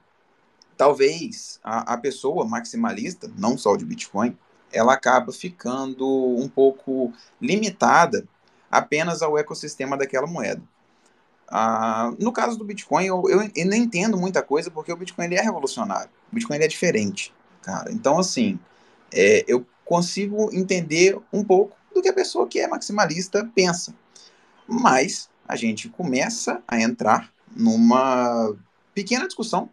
talvez a, a pessoa maximalista, não só de Bitcoin, ela acaba ficando um pouco limitada apenas ao ecossistema daquela moeda. Ah, no caso do Bitcoin, eu, eu, eu não entendo muita coisa porque o Bitcoin ele é revolucionário. O Bitcoin ele é diferente, cara. Então, assim, é, eu consigo entender um pouco do que a pessoa que é maximalista pensa. Mas a gente começa a entrar numa pequena discussão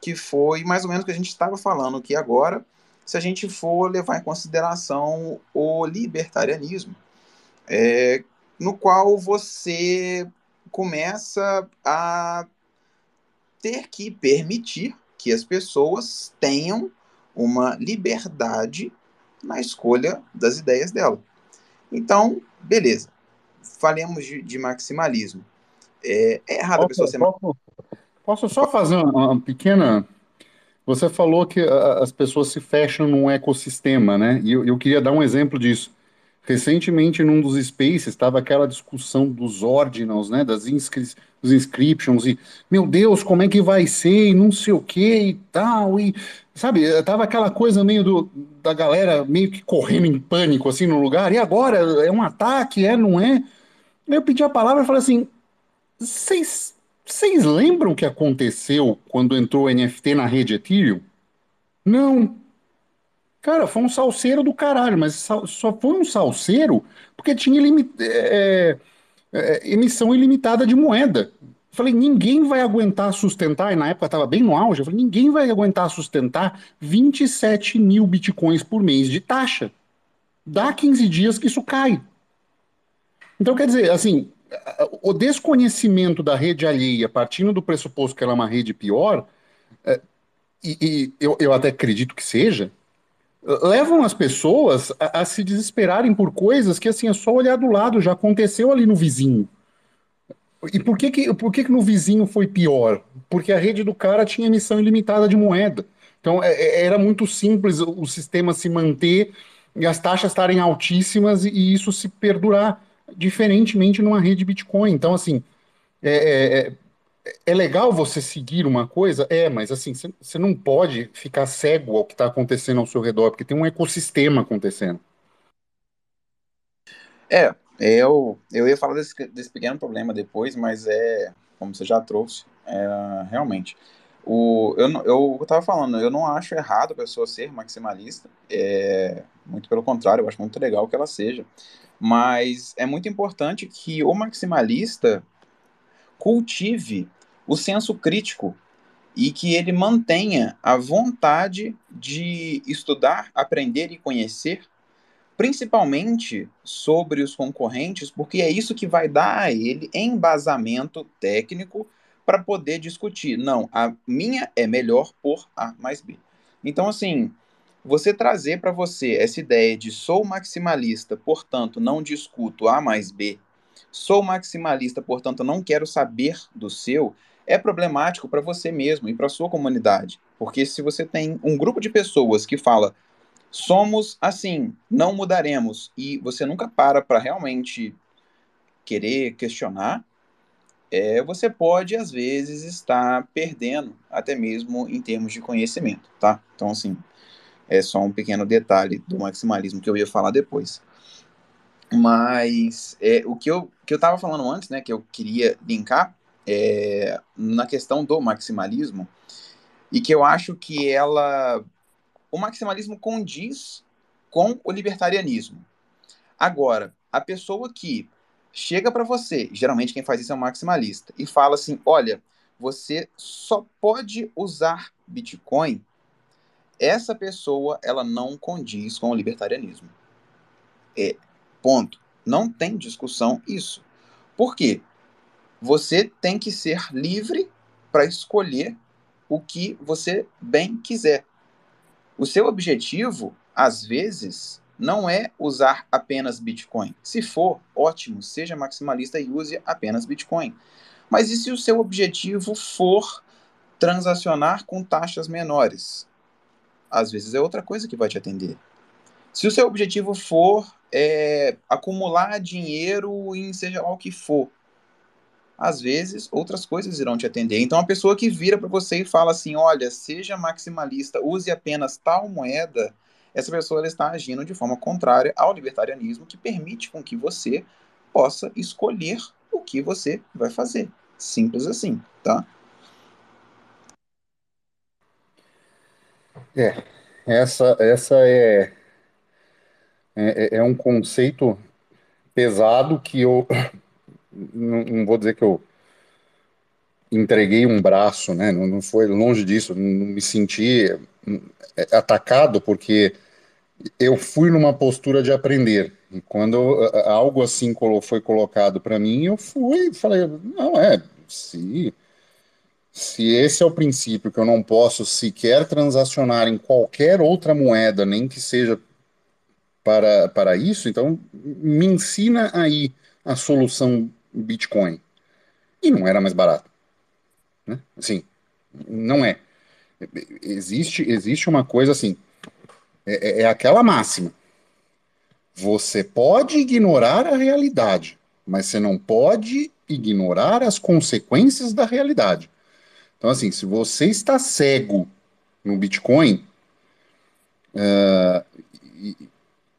que foi mais ou menos o que a gente estava falando, que agora se a gente for levar em consideração o libertarianismo, é, no qual você começa a ter que permitir que as pessoas tenham uma liberdade na escolha das ideias dela. Então, beleza. Falemos de, de maximalismo. É, é errado posso, a pessoa ser. Posso, posso só fazer uma, uma pequena. Você falou que as pessoas se fecham num ecossistema, né? E eu, eu queria dar um exemplo disso. Recentemente, num dos spaces, estava aquela discussão dos ordinals, né? Das inscri dos inscriptions, e meu Deus, como é que vai ser, e não sei o que e tal, e sabe, tava aquela coisa meio do, da galera meio que correndo em pânico assim no lugar, e agora é um ataque, é, não é? Eu pedi a palavra e falei assim: vocês lembram o que aconteceu quando entrou o NFT na rede Ethereum? Não. Cara, foi um salseiro do caralho, mas só foi um salseiro porque tinha é, é, emissão ilimitada de moeda. Falei, ninguém vai aguentar sustentar, e na época estava bem no auge, falei, ninguém vai aguentar sustentar 27 mil bitcoins por mês de taxa. Dá 15 dias que isso cai. Então, quer dizer, assim, o desconhecimento da rede alheia, partindo do pressuposto que ela é uma rede pior, é, e, e eu, eu até acredito que seja, levam as pessoas a, a, se desesperarem por coisas que, assim, é só olhar do lado, já aconteceu ali no vizinho. E por que que, por que que no vizinho foi pior? Porque a rede do cara tinha emissão ilimitada de moeda. Então, é, é era muito simples o, sistema se manter e as taxas estarem altíssimas e, e isso se perdurar, diferentemente numa rede Bitcoin. Então, assim, é, é, é é legal você seguir uma coisa? É, mas assim, você não pode ficar cego ao que está acontecendo ao seu redor, porque tem um ecossistema acontecendo. É, eu, eu ia falar desse, desse pequeno problema depois, mas é, como você já trouxe, é, realmente. O, eu, eu estava falando, eu não acho errado a pessoa ser maximalista, é, muito pelo contrário, eu acho muito legal que ela seja, mas é muito importante que o maximalista cultive o senso crítico e que ele mantenha a vontade de estudar, aprender e conhecer, principalmente sobre os concorrentes, porque é isso que vai dar a ele embasamento técnico para poder discutir. Não, a minha é melhor por A mais B. Então, assim, você trazer para você essa ideia de sou maximalista, portanto, não discuto A mais B Sou maximalista, portanto, não quero saber do seu. É problemático para você mesmo e para sua comunidade. Porque se você tem um grupo de pessoas que fala somos assim, não mudaremos, e você nunca para para realmente querer questionar, é, você pode, às vezes, estar perdendo, até mesmo em termos de conhecimento, tá? Então, assim, é só um pequeno detalhe do maximalismo que eu ia falar depois. Mas é, o que eu, que eu estava falando antes, né, que eu queria linkar, é, na questão do maximalismo, e que eu acho que ela. O maximalismo condiz com o libertarianismo. Agora, a pessoa que chega para você, geralmente quem faz isso é um maximalista, e fala assim: olha, você só pode usar Bitcoin, essa pessoa ela não condiz com o libertarianismo. É, Ponto. Não tem discussão isso. Por quê? Você tem que ser livre para escolher o que você bem quiser. O seu objetivo, às vezes, não é usar apenas Bitcoin. Se for, ótimo, seja maximalista e use apenas Bitcoin. Mas e se o seu objetivo for transacionar com taxas menores? Às vezes é outra coisa que vai te atender. Se o seu objetivo for é, acumular dinheiro em seja lá o que for, às vezes outras coisas irão te atender. Então, a pessoa que vira para você e fala assim: olha, seja maximalista, use apenas tal moeda, essa pessoa está agindo de forma contrária ao libertarianismo, que permite com que você possa escolher o que você vai fazer. Simples assim, tá? É, essa, essa é é, é, é um conceito pesado que eu não, não, vou dizer que eu entreguei um braço, né? Não, não foi longe disso, não me senti é, atacado porque eu fui numa postura de aprender. E quando algo assim foi colocado para mim, eu fui falei, não é, se se esse é o princípio que eu não posso sequer transacionar em qualquer outra moeda, nem que seja para, para isso, então me ensina aí a solução Bitcoin. E não era mais barato. Né? Assim, não é. Existe, existe uma coisa assim, é, é, é aquela máxima. Você pode ignorar a realidade, mas você não pode ignorar as consequências da realidade. Então, assim, se você está cego no Bitcoin, uh,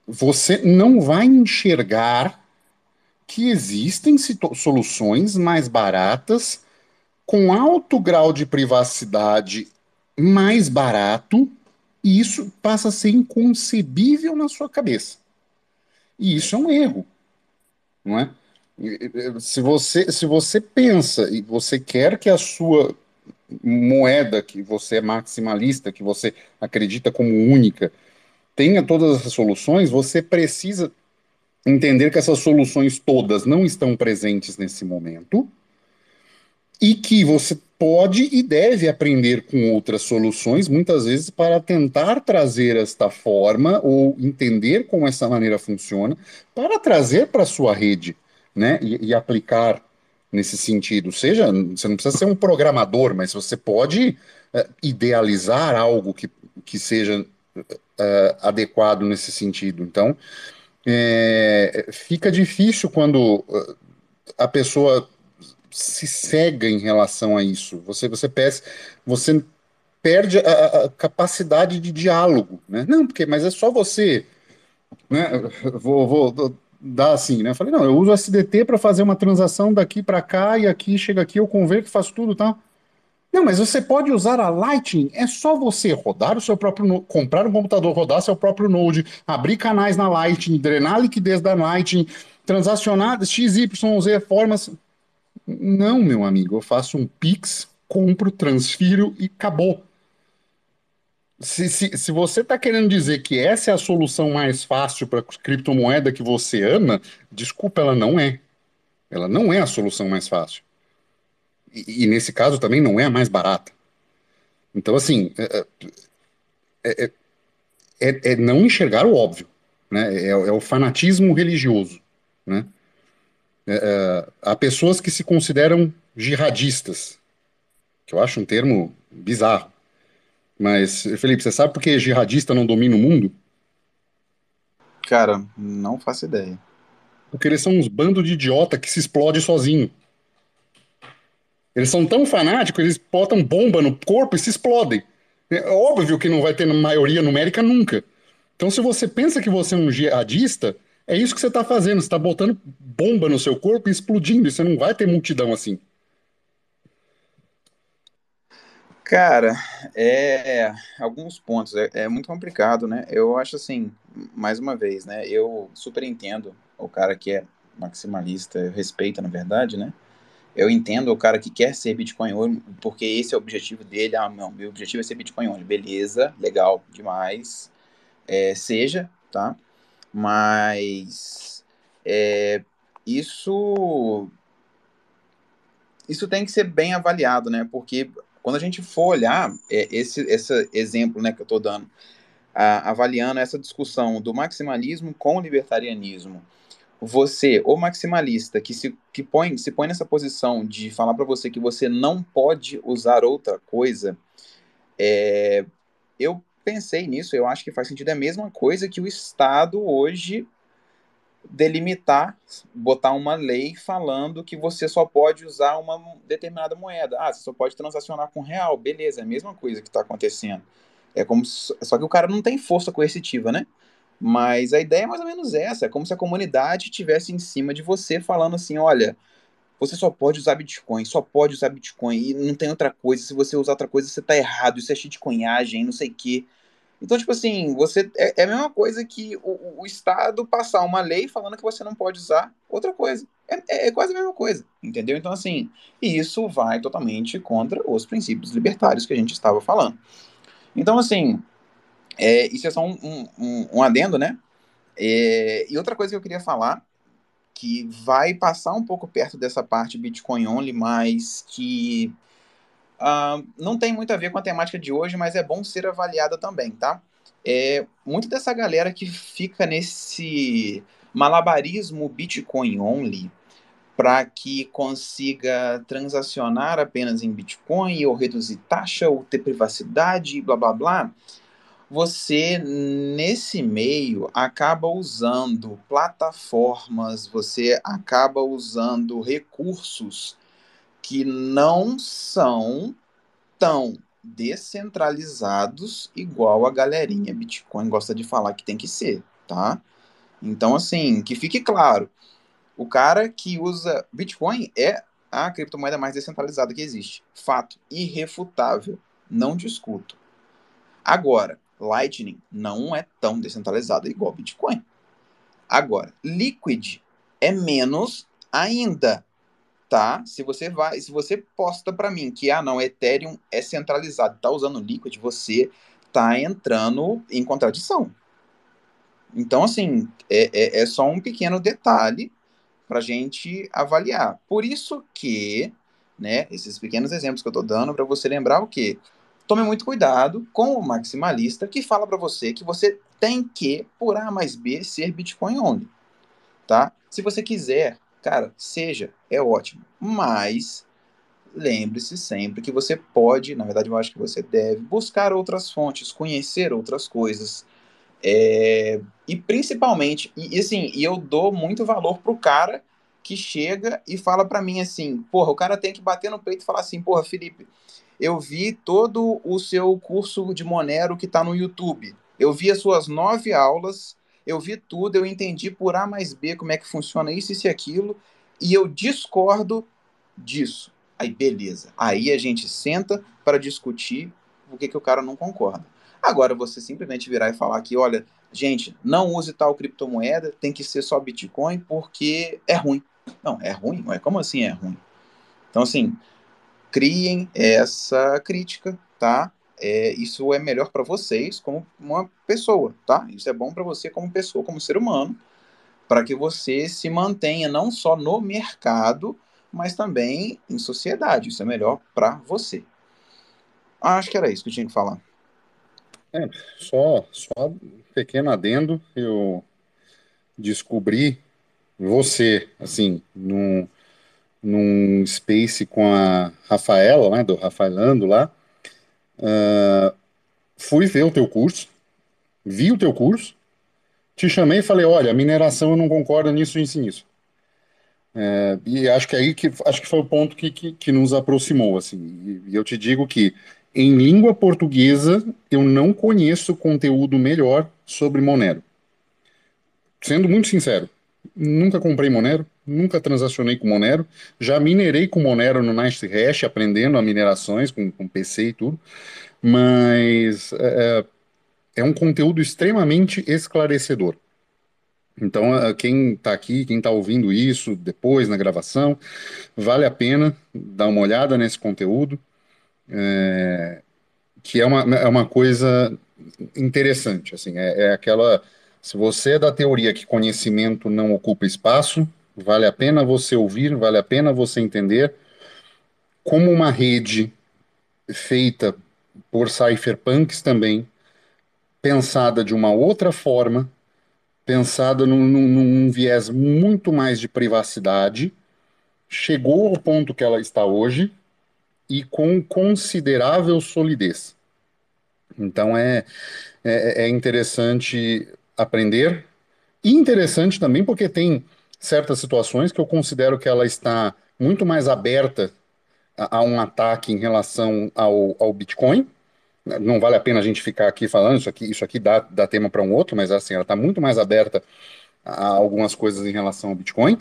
você não vai enxergar que existem soluções mais baratas, com alto grau de privacidade, mais barato, e isso passa a ser inconcebível na sua cabeça. E isso é um erro, não é? Se você, se você pensa e você quer que a sua moeda, que você é maximalista, que você acredita como única, tenha todas essas soluções, você precisa entender que essas soluções todas não estão presentes nesse momento e que você pode e deve aprender com outras soluções, muitas vezes para tentar trazer esta forma ou entender como essa maneira funciona, para trazer para a sua rede, né, e, e, aplicar nesse sentido. Seja, você não precisa ser um programador, mas você pode uh, idealizar algo que, que seja uh, adequado nesse sentido. Então, é, fica difícil quando a pessoa se cega em relação a isso. Você, você, perde, você perde a, a capacidade de diálogo, né? Não, porque, mas é só você, né? Vou, vou dar assim, né? Eu falei, não, eu uso SDT para fazer uma transação daqui para cá e aqui chega aqui, eu converto, faço tudo, tá? Não, mas você pode usar a Lightning, é só você rodar o seu próprio, comprar um computador, rodar seu próprio Node, abrir canais na Lightning, drenar liquidez da Lightning, transacionar XYZ formas. Não, meu amigo, eu faço um Pix, compro, transfiro e acabou. Se, se, se você está querendo dizer que essa é a solução mais fácil para criptomoeda que você ama, desculpa, ela não é. Ela não é a solução mais fácil. E, e nesse caso também não é a mais barata. Então, assim, é, é, é, é, é não enxergar o óbvio. Né? É, é o fanatismo religioso. Né? É, é, há pessoas que se consideram jihadistas, que eu acho um termo bizarro. Mas, Felipe, você sabe por que jihadista não domina o mundo? Cara, não faço ideia. Porque eles são uns bandos de idiota que se explode sozinho. Eles são tão fanáticos, eles botam bomba no corpo e se explodem. É óbvio que não vai ter maioria numérica nunca. Então, se você pensa que você é um jihadista, é isso que você está fazendo. Você está botando bomba no seu corpo e explodindo. E você não vai ter multidão assim. Cara, é alguns pontos é, é, muito complicado, né? Eu acho assim, mais uma vez, né? Eu super entendo o cara que é maximalista, eu respeito, na verdade, né? Eu entendo o cara que quer ser Bitcoin only, porque esse é o objetivo dele. Ah, meu objetivo é ser Bitcoin only. Beleza, legal, demais. É, seja, tá? Mas é, isso isso tem que ser bem avaliado, né? Porque quando a gente for olhar é, esse, esse exemplo né, que eu estou dando, a, avaliando essa discussão do maximalismo com o libertarianismo, você, o maximalista, que se, que põe, se põe nessa posição de falar para você que você não pode usar outra coisa, é, eu pensei nisso, eu acho que faz sentido. É a mesma coisa que o Estado hoje delimitar, botar uma lei falando que você só pode usar uma determinada moeda. Ah, você só pode transacionar com real. Beleza, é a mesma coisa que está acontecendo. É como se, só que o cara não tem força coercitiva, né? Mas a ideia é mais ou menos essa. É como se a comunidade tivesse em cima de você falando assim, olha, você só pode usar Bitcoin, só pode usar Bitcoin e não tem outra coisa. Se você usar outra coisa, você tá errado. Isso é shitcoinhagem, não sei o quê. Então, tipo assim, você é, é a mesma coisa que o, o, Estado passar uma lei falando que você não pode usar outra coisa. É, é, é, quase a mesma coisa, entendeu? Então, assim, isso vai totalmente contra os princípios libertários que a gente estava falando. Então, assim, é, isso é só um, um, um adendo, né? É, e outra coisa que eu queria falar, que vai passar um pouco perto dessa parte Bitcoin only, mas que uh, não tem muito a ver com a temática de hoje, mas é bom ser avaliada também, tá? É, muito dessa galera que fica nesse malabarismo Bitcoin only para que consiga transacionar apenas em Bitcoin ou reduzir taxa ou ter privacidade blá blá blá, você nesse meio acaba usando plataformas, você acaba usando recursos que não são tão descentralizados igual a galerinha Bitcoin gosta de falar que tem que ser, tá? Então, assim, que fique claro, o cara que usa Bitcoin é a criptomoeda mais descentralizada que existe. Fato irrefutável, não discuto. Agora, Lightning não é tão descentralizada igual Bitcoin. Agora, Liquid é menos ainda, tá? Se você vai, se você posta para mim que ah não, Ethereum é centralizado, tá usando Liquid, você tá entrando em contradição. Então, assim, é, é, é só um pequeno detalhe para gente avaliar. Por isso que, né, esses pequenos exemplos que eu estou dando para você lembrar o quê? Tome muito cuidado com o maximalista que fala para você que você tem que, por A mais B, ser Bitcoin only, tá? Se você quiser, cara, seja, é ótimo. Mas lembre-se sempre que você pode, na verdade eu acho que você deve, buscar outras fontes, conhecer outras coisas. É, e principalmente, e, assim, e eu dou muito valor pro cara que chega e fala para mim assim, porra, o cara tem que bater no peito e falar assim, porra, Felipe, eu vi todo o seu curso de Monero que está no YouTube. Eu vi as suas nove aulas, eu vi tudo, eu entendi por A mais B como é que funciona isso, isso e aquilo, e eu discordo disso. Aí, beleza. Aí a gente senta para discutir o que, que o cara não concorda. Agora, você simplesmente virar e falar que, olha, gente, não use tal criptomoeda, tem que ser só Bitcoin porque é ruim. Não, é ruim? Ué, como assim é ruim? Então, assim, criem essa crítica, tá? É, isso é melhor para vocês como uma pessoa, tá? Isso é bom para você como pessoa, como ser humano, para que você se mantenha não só no mercado, mas também em sociedade. Isso é melhor para você. Acho que era isso que eu tinha que falar. É, só, só um pequeno adendo, eu descobri você, assim, num, num space com a Rafaela, né, do Rafaelando lá. Uh, fui ver o teu curso, vi o teu curso, te chamei e falei, olha, mineração eu não concordo nisso, isso e nisso. É, e acho que aí que acho que foi o ponto que, que, que nos aproximou, assim. E, e eu te digo que em língua portuguesa eu não conheço conteúdo melhor sobre Monero. Sendo muito sincero, nunca comprei Monero, nunca transacionei com Monero, já minerei com Monero no Nice Hash, aprendendo a minerações com, com PC e tudo, mas é, é um conteúdo extremamente esclarecedor. Então, é, quem está aqui, quem está ouvindo isso depois na gravação, vale a pena dar uma olhada nesse conteúdo, é, que é uma, é uma coisa interessante. Assim, é, é aquela. Se você é da teoria que conhecimento não ocupa espaço, Vale a pena você ouvir, vale a pena você entender como uma rede feita por cypherpunks também, pensada de uma outra forma, pensada num, num, num, viés muito mais de privacidade, chegou ao ponto que ela está hoje e com considerável solidez. Então é, é, é interessante aprender, e interessante também porque tem certas situações que eu considero que ela está muito mais aberta a, a um ataque em relação ao, ao Bitcoin. Não vale a pena a gente ficar aqui falando, isso aqui, isso aqui dá, dá tema para um outro, mas assim, ela está muito mais aberta a algumas coisas em relação ao Bitcoin.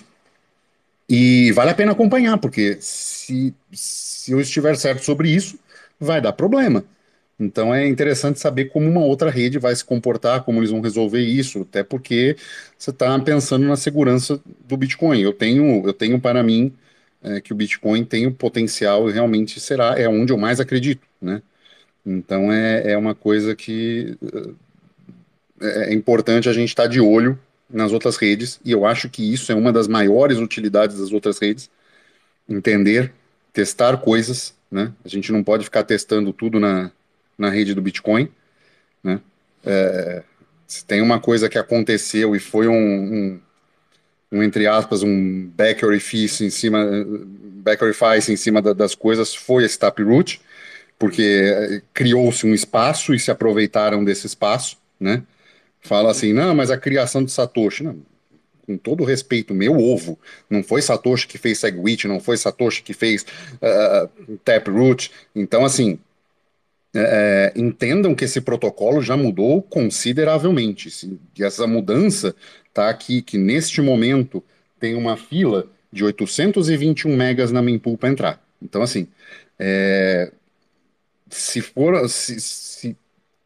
E vale a pena acompanhar, porque se, se eu estiver certo sobre isso, vai dar problema. Então é interessante saber como uma outra rede vai se comportar, como eles vão resolver isso, até porque você está pensando na segurança do Bitcoin. Eu tenho, eu tenho para mim é, que o Bitcoin tem o potencial e realmente será, é onde eu mais acredito, né? Então é, é uma coisa que é, é importante a gente estar tá de olho nas outras redes, e eu acho que isso é uma das maiores utilidades das outras redes, entender, testar coisas né? A gente não pode ficar testando tudo na, na rede do Bitcoin, né? É, se tem uma coisa que aconteceu e foi um, um, um, entre aspas, um back orifice em cima, back orifice em cima da, das coisas, foi esse Taproot, porque é, criou-se um espaço e se aproveitaram desse espaço, né? Fala assim, não, mas a criação de Satoshi, não, com todo respeito, meu ovo. Não foi Satoshi que fez SegWit, não foi Satoshi que fez uh, Taproot. Então, assim, é, é, entendam que esse protocolo já mudou consideravelmente. E essa mudança está aqui, que neste momento tem uma fila de 821 megas na mempool para entrar. Então, assim, é, se for, se, se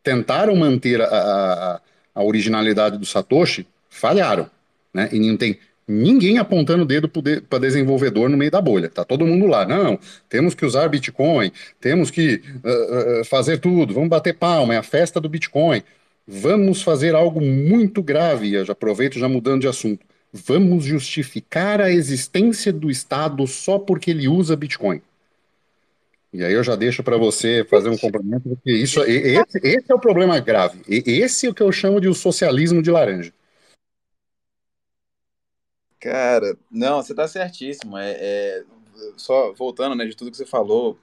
tentaram manter a, a, a originalidade do Satoshi, falharam né? E não tem ninguém apontando o dedo para desenvolvedor no meio da bolha. Tá todo mundo lá. Não, temos que usar Bitcoin, temos que uh, uh, fazer tudo, vamos bater palma, é a festa do Bitcoin. Vamos fazer algo muito grave, eu já aproveito já mudando de assunto. Vamos justificar a existência do Estado só porque ele usa Bitcoin. E aí eu já deixo para você fazer um complemento, porque isso, esse, esse é o problema grave. Esse é o que eu chamo de o socialismo de laranja. Cara, não, você está certíssimo. É, é, só voltando, né, de tudo que você falou.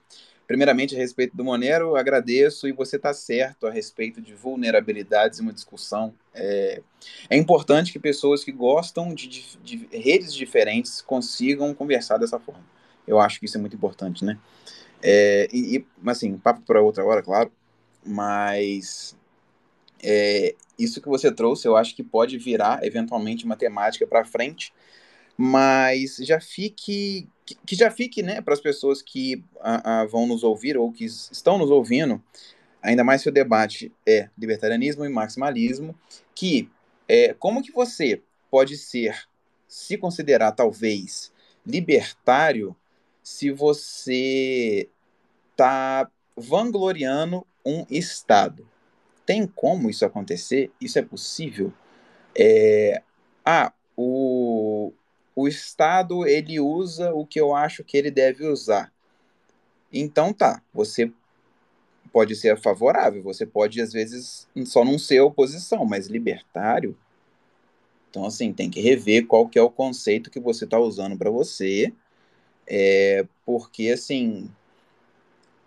Primeiramente, a respeito do Monero, agradeço e você está certo a respeito de vulnerabilidades e uma discussão. É, é importante que pessoas que gostam de, de, de, redes diferentes consigam conversar dessa forma. Eu acho que isso é muito importante, né? É, e, e, assim, papo para outra hora, claro, mas é, isso que você trouxe, eu acho que pode virar eventualmente uma temática para frente mas já fique que, já fique, né, para as pessoas que a, a, vão nos ouvir ou que estão nos ouvindo, ainda mais se o debate é libertarianismo e maximalismo, que é, como que você pode ser, se considerar talvez libertário, se você tá vangloriando um Estado? Tem como isso acontecer? Isso é possível? É, ah, o, o Estado ele usa o que eu acho que ele deve usar. Então tá, você pode ser favorável, você pode às vezes só não ser oposição, mas libertário. Então assim tem que rever qual que é o conceito que você está usando para você, é, porque assim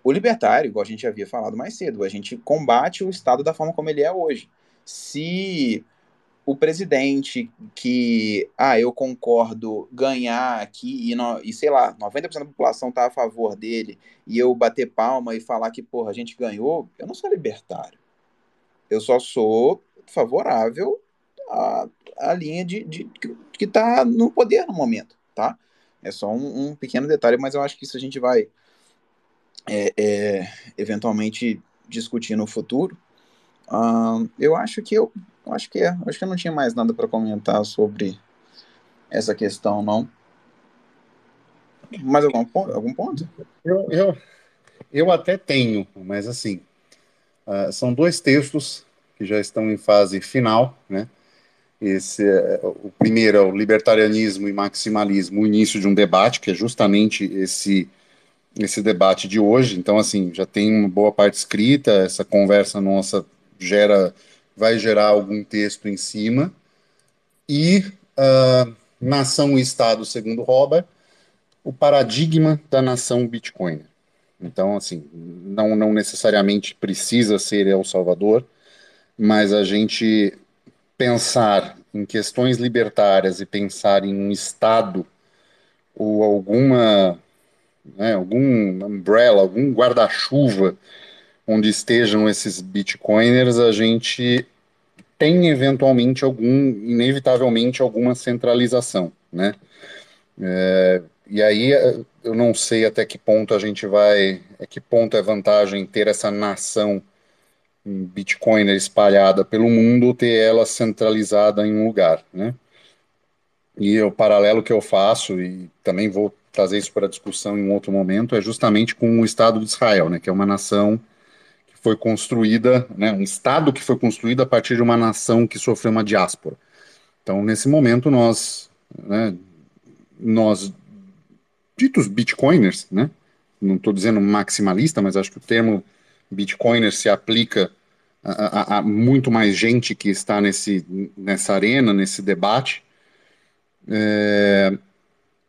o libertário, igual a gente havia falado mais cedo, a gente combate o Estado da forma como ele é hoje. Se o presidente que, ah, eu concordo, ganhar aqui e, no, e sei lá, 90% da população tá a favor dele e eu bater palma e falar que, porra, a gente ganhou, eu não sou libertário. Eu só sou favorável à, à linha de, de, que está no poder no momento, tá? É só um, um, pequeno detalhe, mas eu acho que isso a gente vai é, é, eventualmente discutir no futuro. Uh, eu acho que eu Acho que é. Acho que eu não tinha mais nada para comentar sobre essa questão, não. Mais algum ponto? Algum ponto? Eu, eu, eu até tenho, mas assim, uh, são dois textos que já estão em fase final, né? Esse, uh, o primeiro é o libertarianismo e maximalismo, o início de um debate, que é justamente esse esse debate de hoje. Então, assim, já tem uma boa parte escrita, essa conversa nossa gera vai gerar algum texto em cima. E uh, nação e Estado, segundo Robert, o paradigma da nação Bitcoin. Então, assim, não, não necessariamente precisa ser El Salvador, mas a gente pensar em questões libertárias e pensar em um Estado ou alguma, né, algum umbrella, algum guarda-chuva onde estejam esses bitcoiners, a gente tem eventualmente algum, inevitavelmente, alguma centralização, né? É, e aí eu não sei até que ponto a gente vai, a que ponto é vantagem ter essa nação bitcoiner espalhada pelo mundo ou ter ela centralizada em um lugar, né? E o paralelo que eu faço, e também vou trazer isso para discussão em um outro momento, é justamente com o Estado de Israel, né, que é uma nação foi construída, né, um Estado que foi construído a partir de uma nação que sofreu uma diáspora. Então, nesse momento, nós, né, nós ditos bitcoiners, né, não estou dizendo maximalista, mas acho que o termo Bitcoiner se aplica a, a, a, muito mais gente que está nesse, nessa arena, nesse debate. É,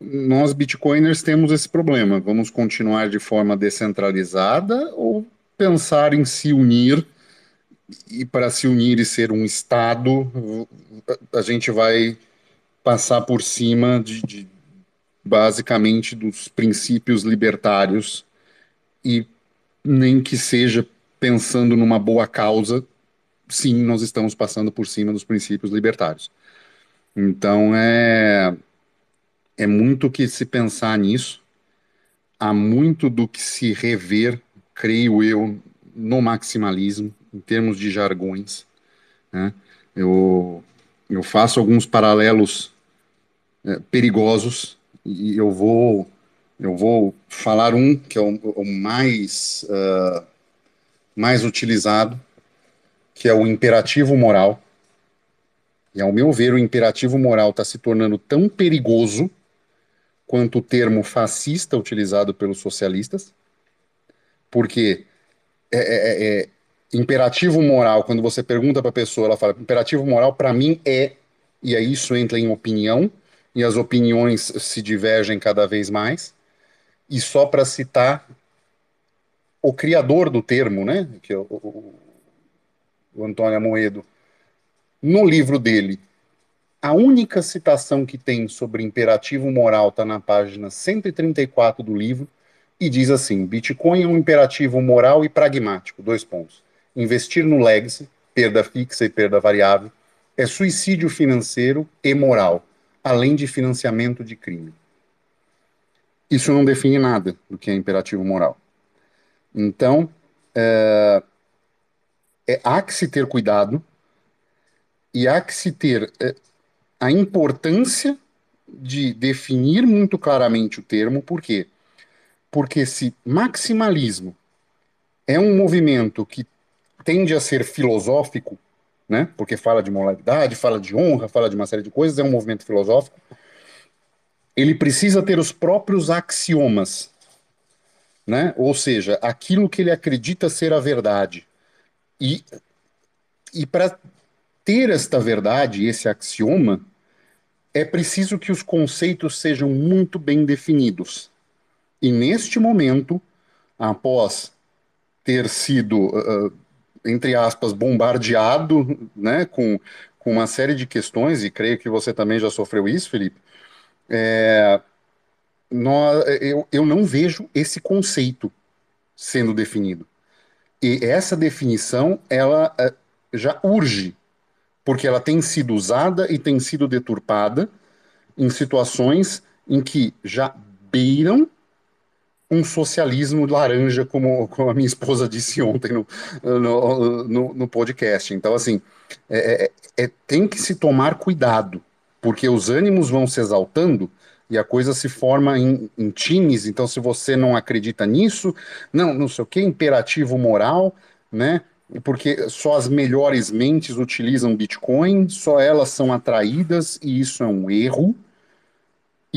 nós, Bitcoiners, temos esse problema. Vamos continuar de forma descentralizada ou pensar em se unir? E para se unir e ser um Estado, a gente vai passar por cima de, de basicamente dos princípios libertários e nem que seja pensando numa boa causa, sim, nós estamos passando por cima dos princípios libertários. Então é é muito que se pensar nisso, há muito do que se rever, creio eu, no maximalismo, em termos de jargões. Né? Eu, eu faço alguns paralelos é, perigosos e eu vou eu vou falar um que é o, o mais uh, mais utilizado, que é o imperativo moral. E ao meu ver, o imperativo moral está se tornando tão perigoso quanto o termo fascista utilizado pelos socialistas, porque é, é, é, é imperativo moral, quando você pergunta para a pessoa, ela fala: imperativo moral para mim é, e aí isso entra em opinião, e as opiniões se divergem cada vez mais. E só para citar o criador do termo, né, que é o, o, o Antônio Amoedo, no livro dele, a única citação que tem sobre imperativo moral está na página 134 do livro e diz assim: Bitcoin é um imperativo moral e pragmático. Dois pontos. Investir no legacy, perda fixa e perda variável, é suicídio financeiro e moral além de financiamento de crime. Isso não define nada do que é imperativo moral. Então, é, é, há que se ter cuidado e há que se ter é, a importância de definir muito claramente o termo, por quê? Porque se maximalismo é um movimento que tende a ser filosófico, né? Porque fala de moralidade, fala de honra, fala de uma série de coisas, é um movimento filosófico. Ele precisa ter os próprios axiomas, né? Ou seja, aquilo que ele acredita ser a verdade. E e para ter esta verdade, esse axioma, é preciso que os conceitos sejam muito bem definidos. E neste momento, após ter sido uh, entre aspas, bombardeado né, com, com uma série de questões, e creio que você também já sofreu isso, Felipe, é, nós, eu, eu não vejo esse conceito sendo definido. E essa definição, ela é, já urge, porque ela tem sido usada e tem sido deturpada em situações em que já beiram um socialismo laranja, como, como a minha esposa disse ontem no, no, no, no podcast. Então, assim, é, é, é, tem que se tomar cuidado, porque os ânimos vão se exaltando e a coisa se forma em, em times. Então, se você não acredita nisso, não, não sei o que, imperativo moral, né? Porque só as melhores mentes utilizam Bitcoin, só elas são atraídas, e isso é um erro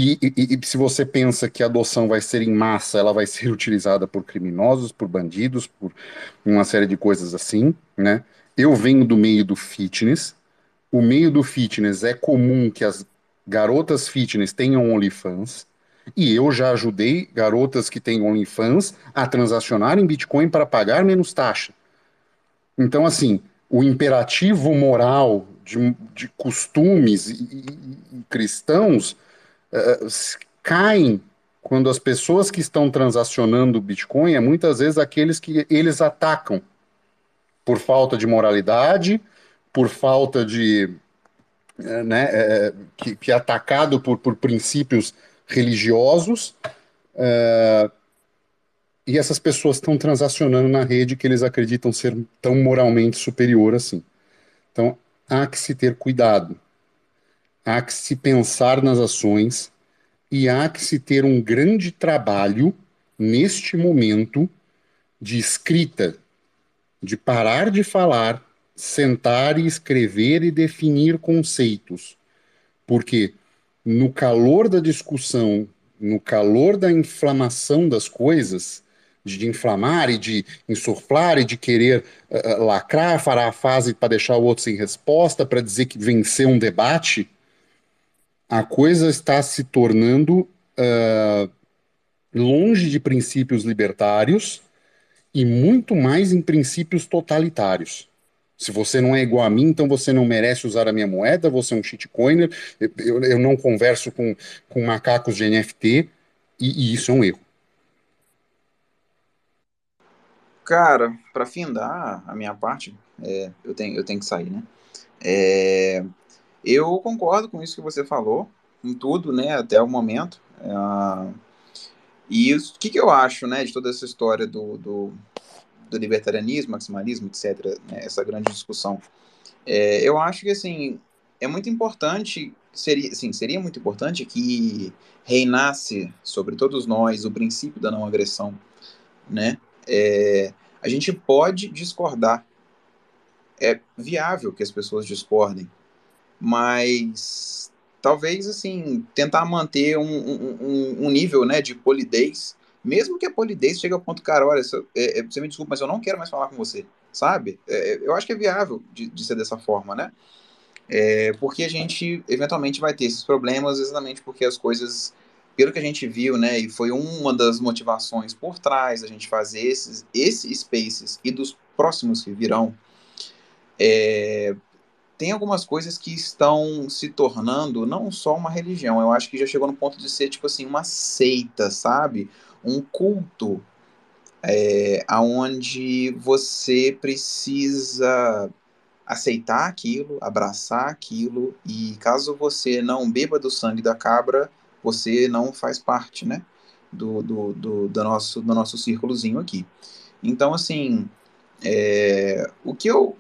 e, e, e, se você pensa que a adoção vai ser em massa, ela vai ser utilizada por criminosos, por bandidos, por uma série de coisas assim, né? Eu venho do meio do fitness. O meio do fitness é comum que as garotas fitness tenham OnlyFans. E eu já ajudei garotas que têm OnlyFans a transacionar em Bitcoin para pagar menos taxa. Então, assim, o imperativo moral de, de costumes e, e, cristãos uh, caem quando as pessoas que estão transacionando Bitcoin é muitas vezes aqueles que eles atacam por falta de moralidade, por falta de. Né, é, que, que, é atacado por, por princípios religiosos. E essas pessoas estão transacionando na rede que eles acreditam ser tão moralmente superior assim. Então, há que se ter cuidado há que se pensar nas ações e há que se ter um grande trabalho neste momento de escrita, de parar de falar, sentar e escrever e definir conceitos. Porque no calor da discussão no calor da inflamação das coisas, de inflamar e de insuflar e de querer uh, lacrar, fará a fase para deixar o outro sem resposta, para dizer que venceu um debate, a coisa está se tornando uh, longe de princípios libertários e muito mais em princípios totalitários. Se você não é igual a mim, então você não merece usar a minha moeda, você é um shitcoiner, eu, eu não converso com, com macacos de NFT, e, e isso é um erro. Cara, para findar a minha parte, é, eu, tenho, eu tenho que sair, né? É, eu concordo com isso que você falou, em tudo, né, até o momento. É, e o que, que eu acho, né, de toda essa história do, do, do libertarianismo, maximalismo, etc., né, essa grande discussão. É, eu acho que, assim, é muito importante, seria, assim, seria muito importante que reinasse sobre todos nós o princípio da não agressão, né? É, a gente pode discordar, é viável que as pessoas discordem, mas talvez, assim, tentar manter um, um, um nível, né, de polidez mesmo que a polidez chegue ao ponto, cara, olha, é, é, você me desculpa, mas eu não quero mais falar com você, sabe? É, é, eu acho que é viável de, de ser dessa forma, né? É, porque a gente eventualmente vai ter esses problemas exatamente porque as coisas, pelo que a gente viu, né, e foi uma das motivações por trás da gente fazer esses, esses spaces e dos próximos que virão, é, tem algumas coisas que estão se tornando não só uma religião, eu acho que já chegou no ponto de ser, tipo assim, uma seita, sabe? um culto é, aonde você precisa aceitar aquilo, abraçar aquilo e caso você não beba do sangue da cabra, você não faz parte, né, do, do, do, do nosso, do nosso círculozinho aqui. Então, assim, é, o que eu,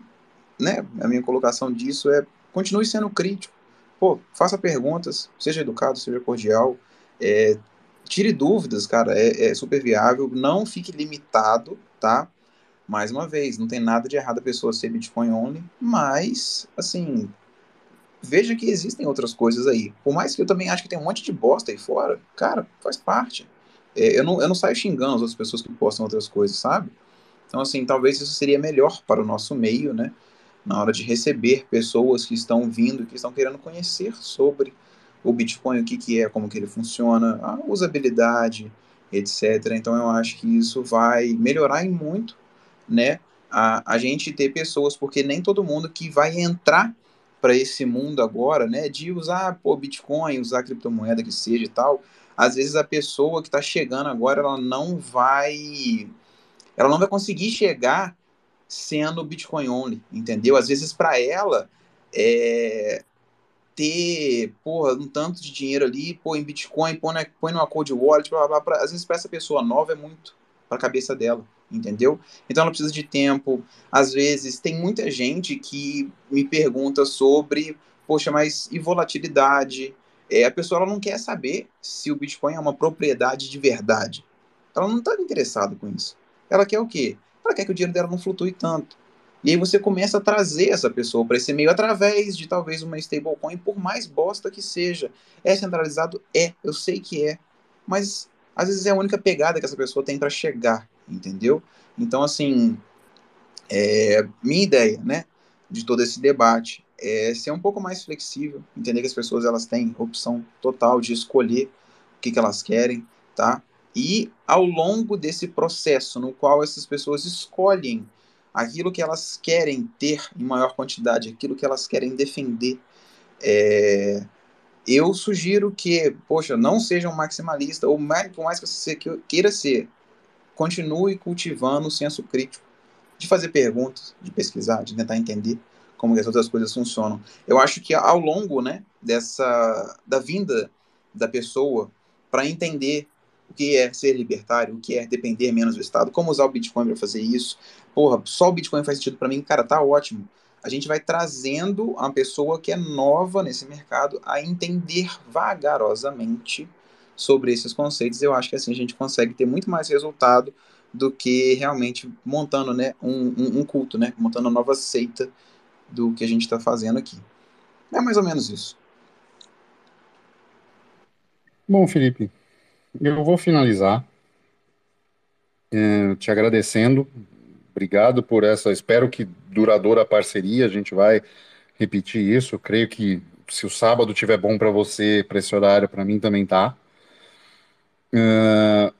né, a minha colocação disso é continue sendo crítico, pô, faça perguntas, seja educado, seja cordial, é, tire dúvidas, cara, é, é, super viável, não fique limitado, tá? Mais uma vez, não tem nada de errado a pessoa ser Bitcoin only, mas, assim, veja que existem outras coisas aí. Por mais que eu também acho que tem um monte de bosta aí fora, cara, faz parte. É, eu, não, eu não saio xingando as outras pessoas que postam outras coisas, sabe? Então, assim, talvez isso seria melhor para o nosso meio, né? Na hora de receber pessoas que estão vindo, que estão querendo conhecer sobre o Bitcoin, o que, que é, como que ele funciona, a usabilidade, etc. Então eu acho que isso vai melhorar em muito, né? A, a gente ter pessoas, porque nem todo mundo que vai entrar para esse mundo agora, né, de usar pô, Bitcoin, usar criptomoeda que seja e tal, às vezes a pessoa que está chegando agora, ela não vai, ela não vai conseguir chegar sendo Bitcoin only, entendeu? Às vezes para ela é, ter, porra, um tanto de dinheiro ali, pô, em Bitcoin, põe, na, põe numa cold wallet, blá, blá, blá, às vezes para essa pessoa nova é muito para a cabeça dela, entendeu? Então ela precisa de tempo. Às vezes tem muita gente que me pergunta sobre, poxa, mas e volatilidade? É, a pessoa ela não quer saber se o Bitcoin é uma propriedade de verdade. Ela não está interessada com isso. Ela quer o quê? Ela quer que o dinheiro dela não flutue tanto. E aí você começa a trazer essa pessoa para esse meio através de talvez uma stablecoin, por mais bosta que seja. É centralizado? É, eu sei que é. Mas às vezes é a única pegada que essa pessoa tem para chegar, entendeu? Então, assim, é, minha ideia, né, de todo esse debate é ser um pouco mais flexível, entender que as pessoas elas têm opção total de escolher o que, que elas querem, tá? E ao longo desse processo no qual essas pessoas escolhem aquilo que elas querem ter em maior quantidade, aquilo que elas querem defender. É, eu sugiro que, poxa, não seja um maximalista, ou mais, por mais que você queira ser, continue cultivando o senso crítico, de fazer perguntas, de pesquisar, de tentar entender como as outras coisas funcionam. Eu acho que ao longo, né, dessa da vinda da pessoa para entender o que é ser libertário, o que é depender menos do Estado, como usar o Bitcoin para fazer isso. Porra, só o Bitcoin faz sentido para mim, cara, tá ótimo. A gente vai trazendo a pessoa que é nova nesse mercado a entender vagarosamente sobre esses conceitos. Eu acho que assim a gente consegue ter muito mais resultado do que realmente montando né, um, um, um culto, né, montando uma nova seita do que a gente está fazendo aqui. É mais ou menos isso. Bom, Felipe, eu vou finalizar eh, te agradecendo. Obrigado por essa, espero que duradoura parceria. A gente vai repetir isso. Creio que se o sábado tiver bom para você, para esse horário, para mim também tá. Eh,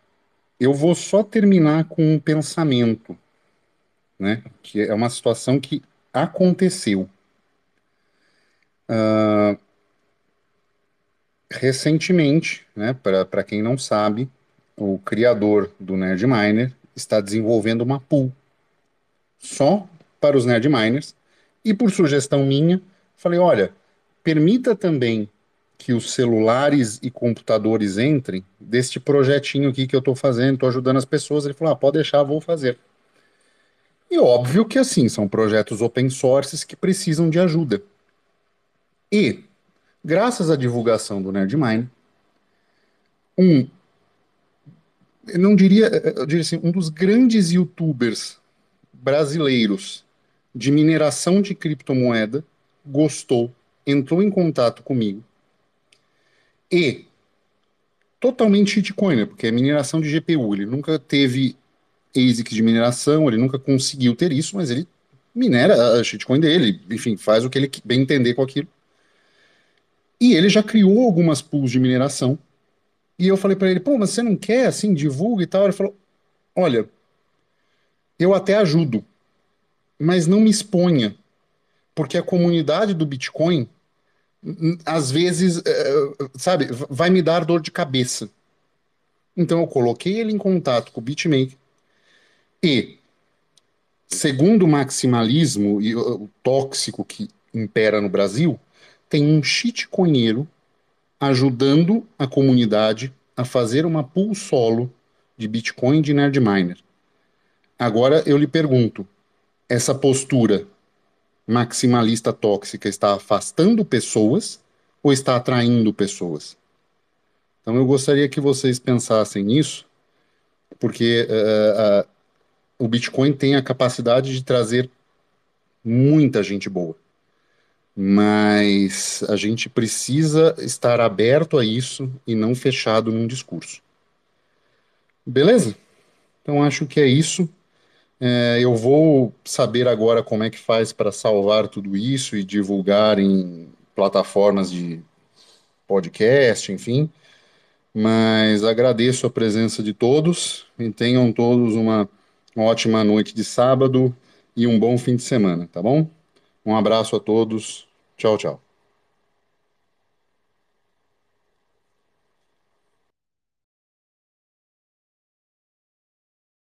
eu vou só terminar com um pensamento, né? Que é uma situação que aconteceu. Uh, recentemente, né, para quem não sabe, o criador do Nerd Miner está desenvolvendo uma pool só para os Nerd Miners. E por sugestão minha, falei: olha, permita também que os celulares e computadores entrem deste projetinho aqui que eu estou fazendo, estou ajudando as pessoas. Ele falou: ah, pode deixar, vou fazer. E óbvio que assim, são projetos open source que precisam de ajuda. E, graças à divulgação do Nerdmine, um, eu não diria, eu diria assim, um dos grandes youtubers brasileiros de mineração de criptomoeda gostou, entrou em contato comigo e totalmente shitcoiner, porque é mineração de GPU. Ele nunca teve ASIC de mineração, ele nunca conseguiu ter isso, mas ele minera a shitcoin dele, enfim, faz o que ele bem entender com aquilo. E ele já criou algumas pools de mineração. E eu falei para ele, pô, mas você não quer, assim, divulga e tal? Ele falou, olha, eu até ajudo, mas não me exponha, porque a comunidade do Bitcoin, às vezes, sabe, vai me dar dor de cabeça. Então eu coloquei ele em contato com o BitMaker e, segundo o maximalismo e o tóxico que impera no Brasil, tem um shitcoinheiro ajudando a comunidade a fazer uma pool solo de Bitcoin de Nerdminer. Agora eu lhe pergunto, essa postura maximalista tóxica está afastando pessoas ou está atraindo pessoas? Então eu gostaria que vocês pensassem nisso, porque uh, uh, o Bitcoin tem a capacidade de trazer muita gente boa mas a gente precisa estar aberto a isso e não fechado num discurso. Beleza? Então acho que é isso. É, eu vou saber agora como é que faz para salvar tudo isso e divulgar em plataformas de podcast, enfim. Mas agradeço a presença de todos e tenham todos uma ótima noite de sábado e um bom fim de semana, tá bom? Um abraço a todos. Tchau, tchau.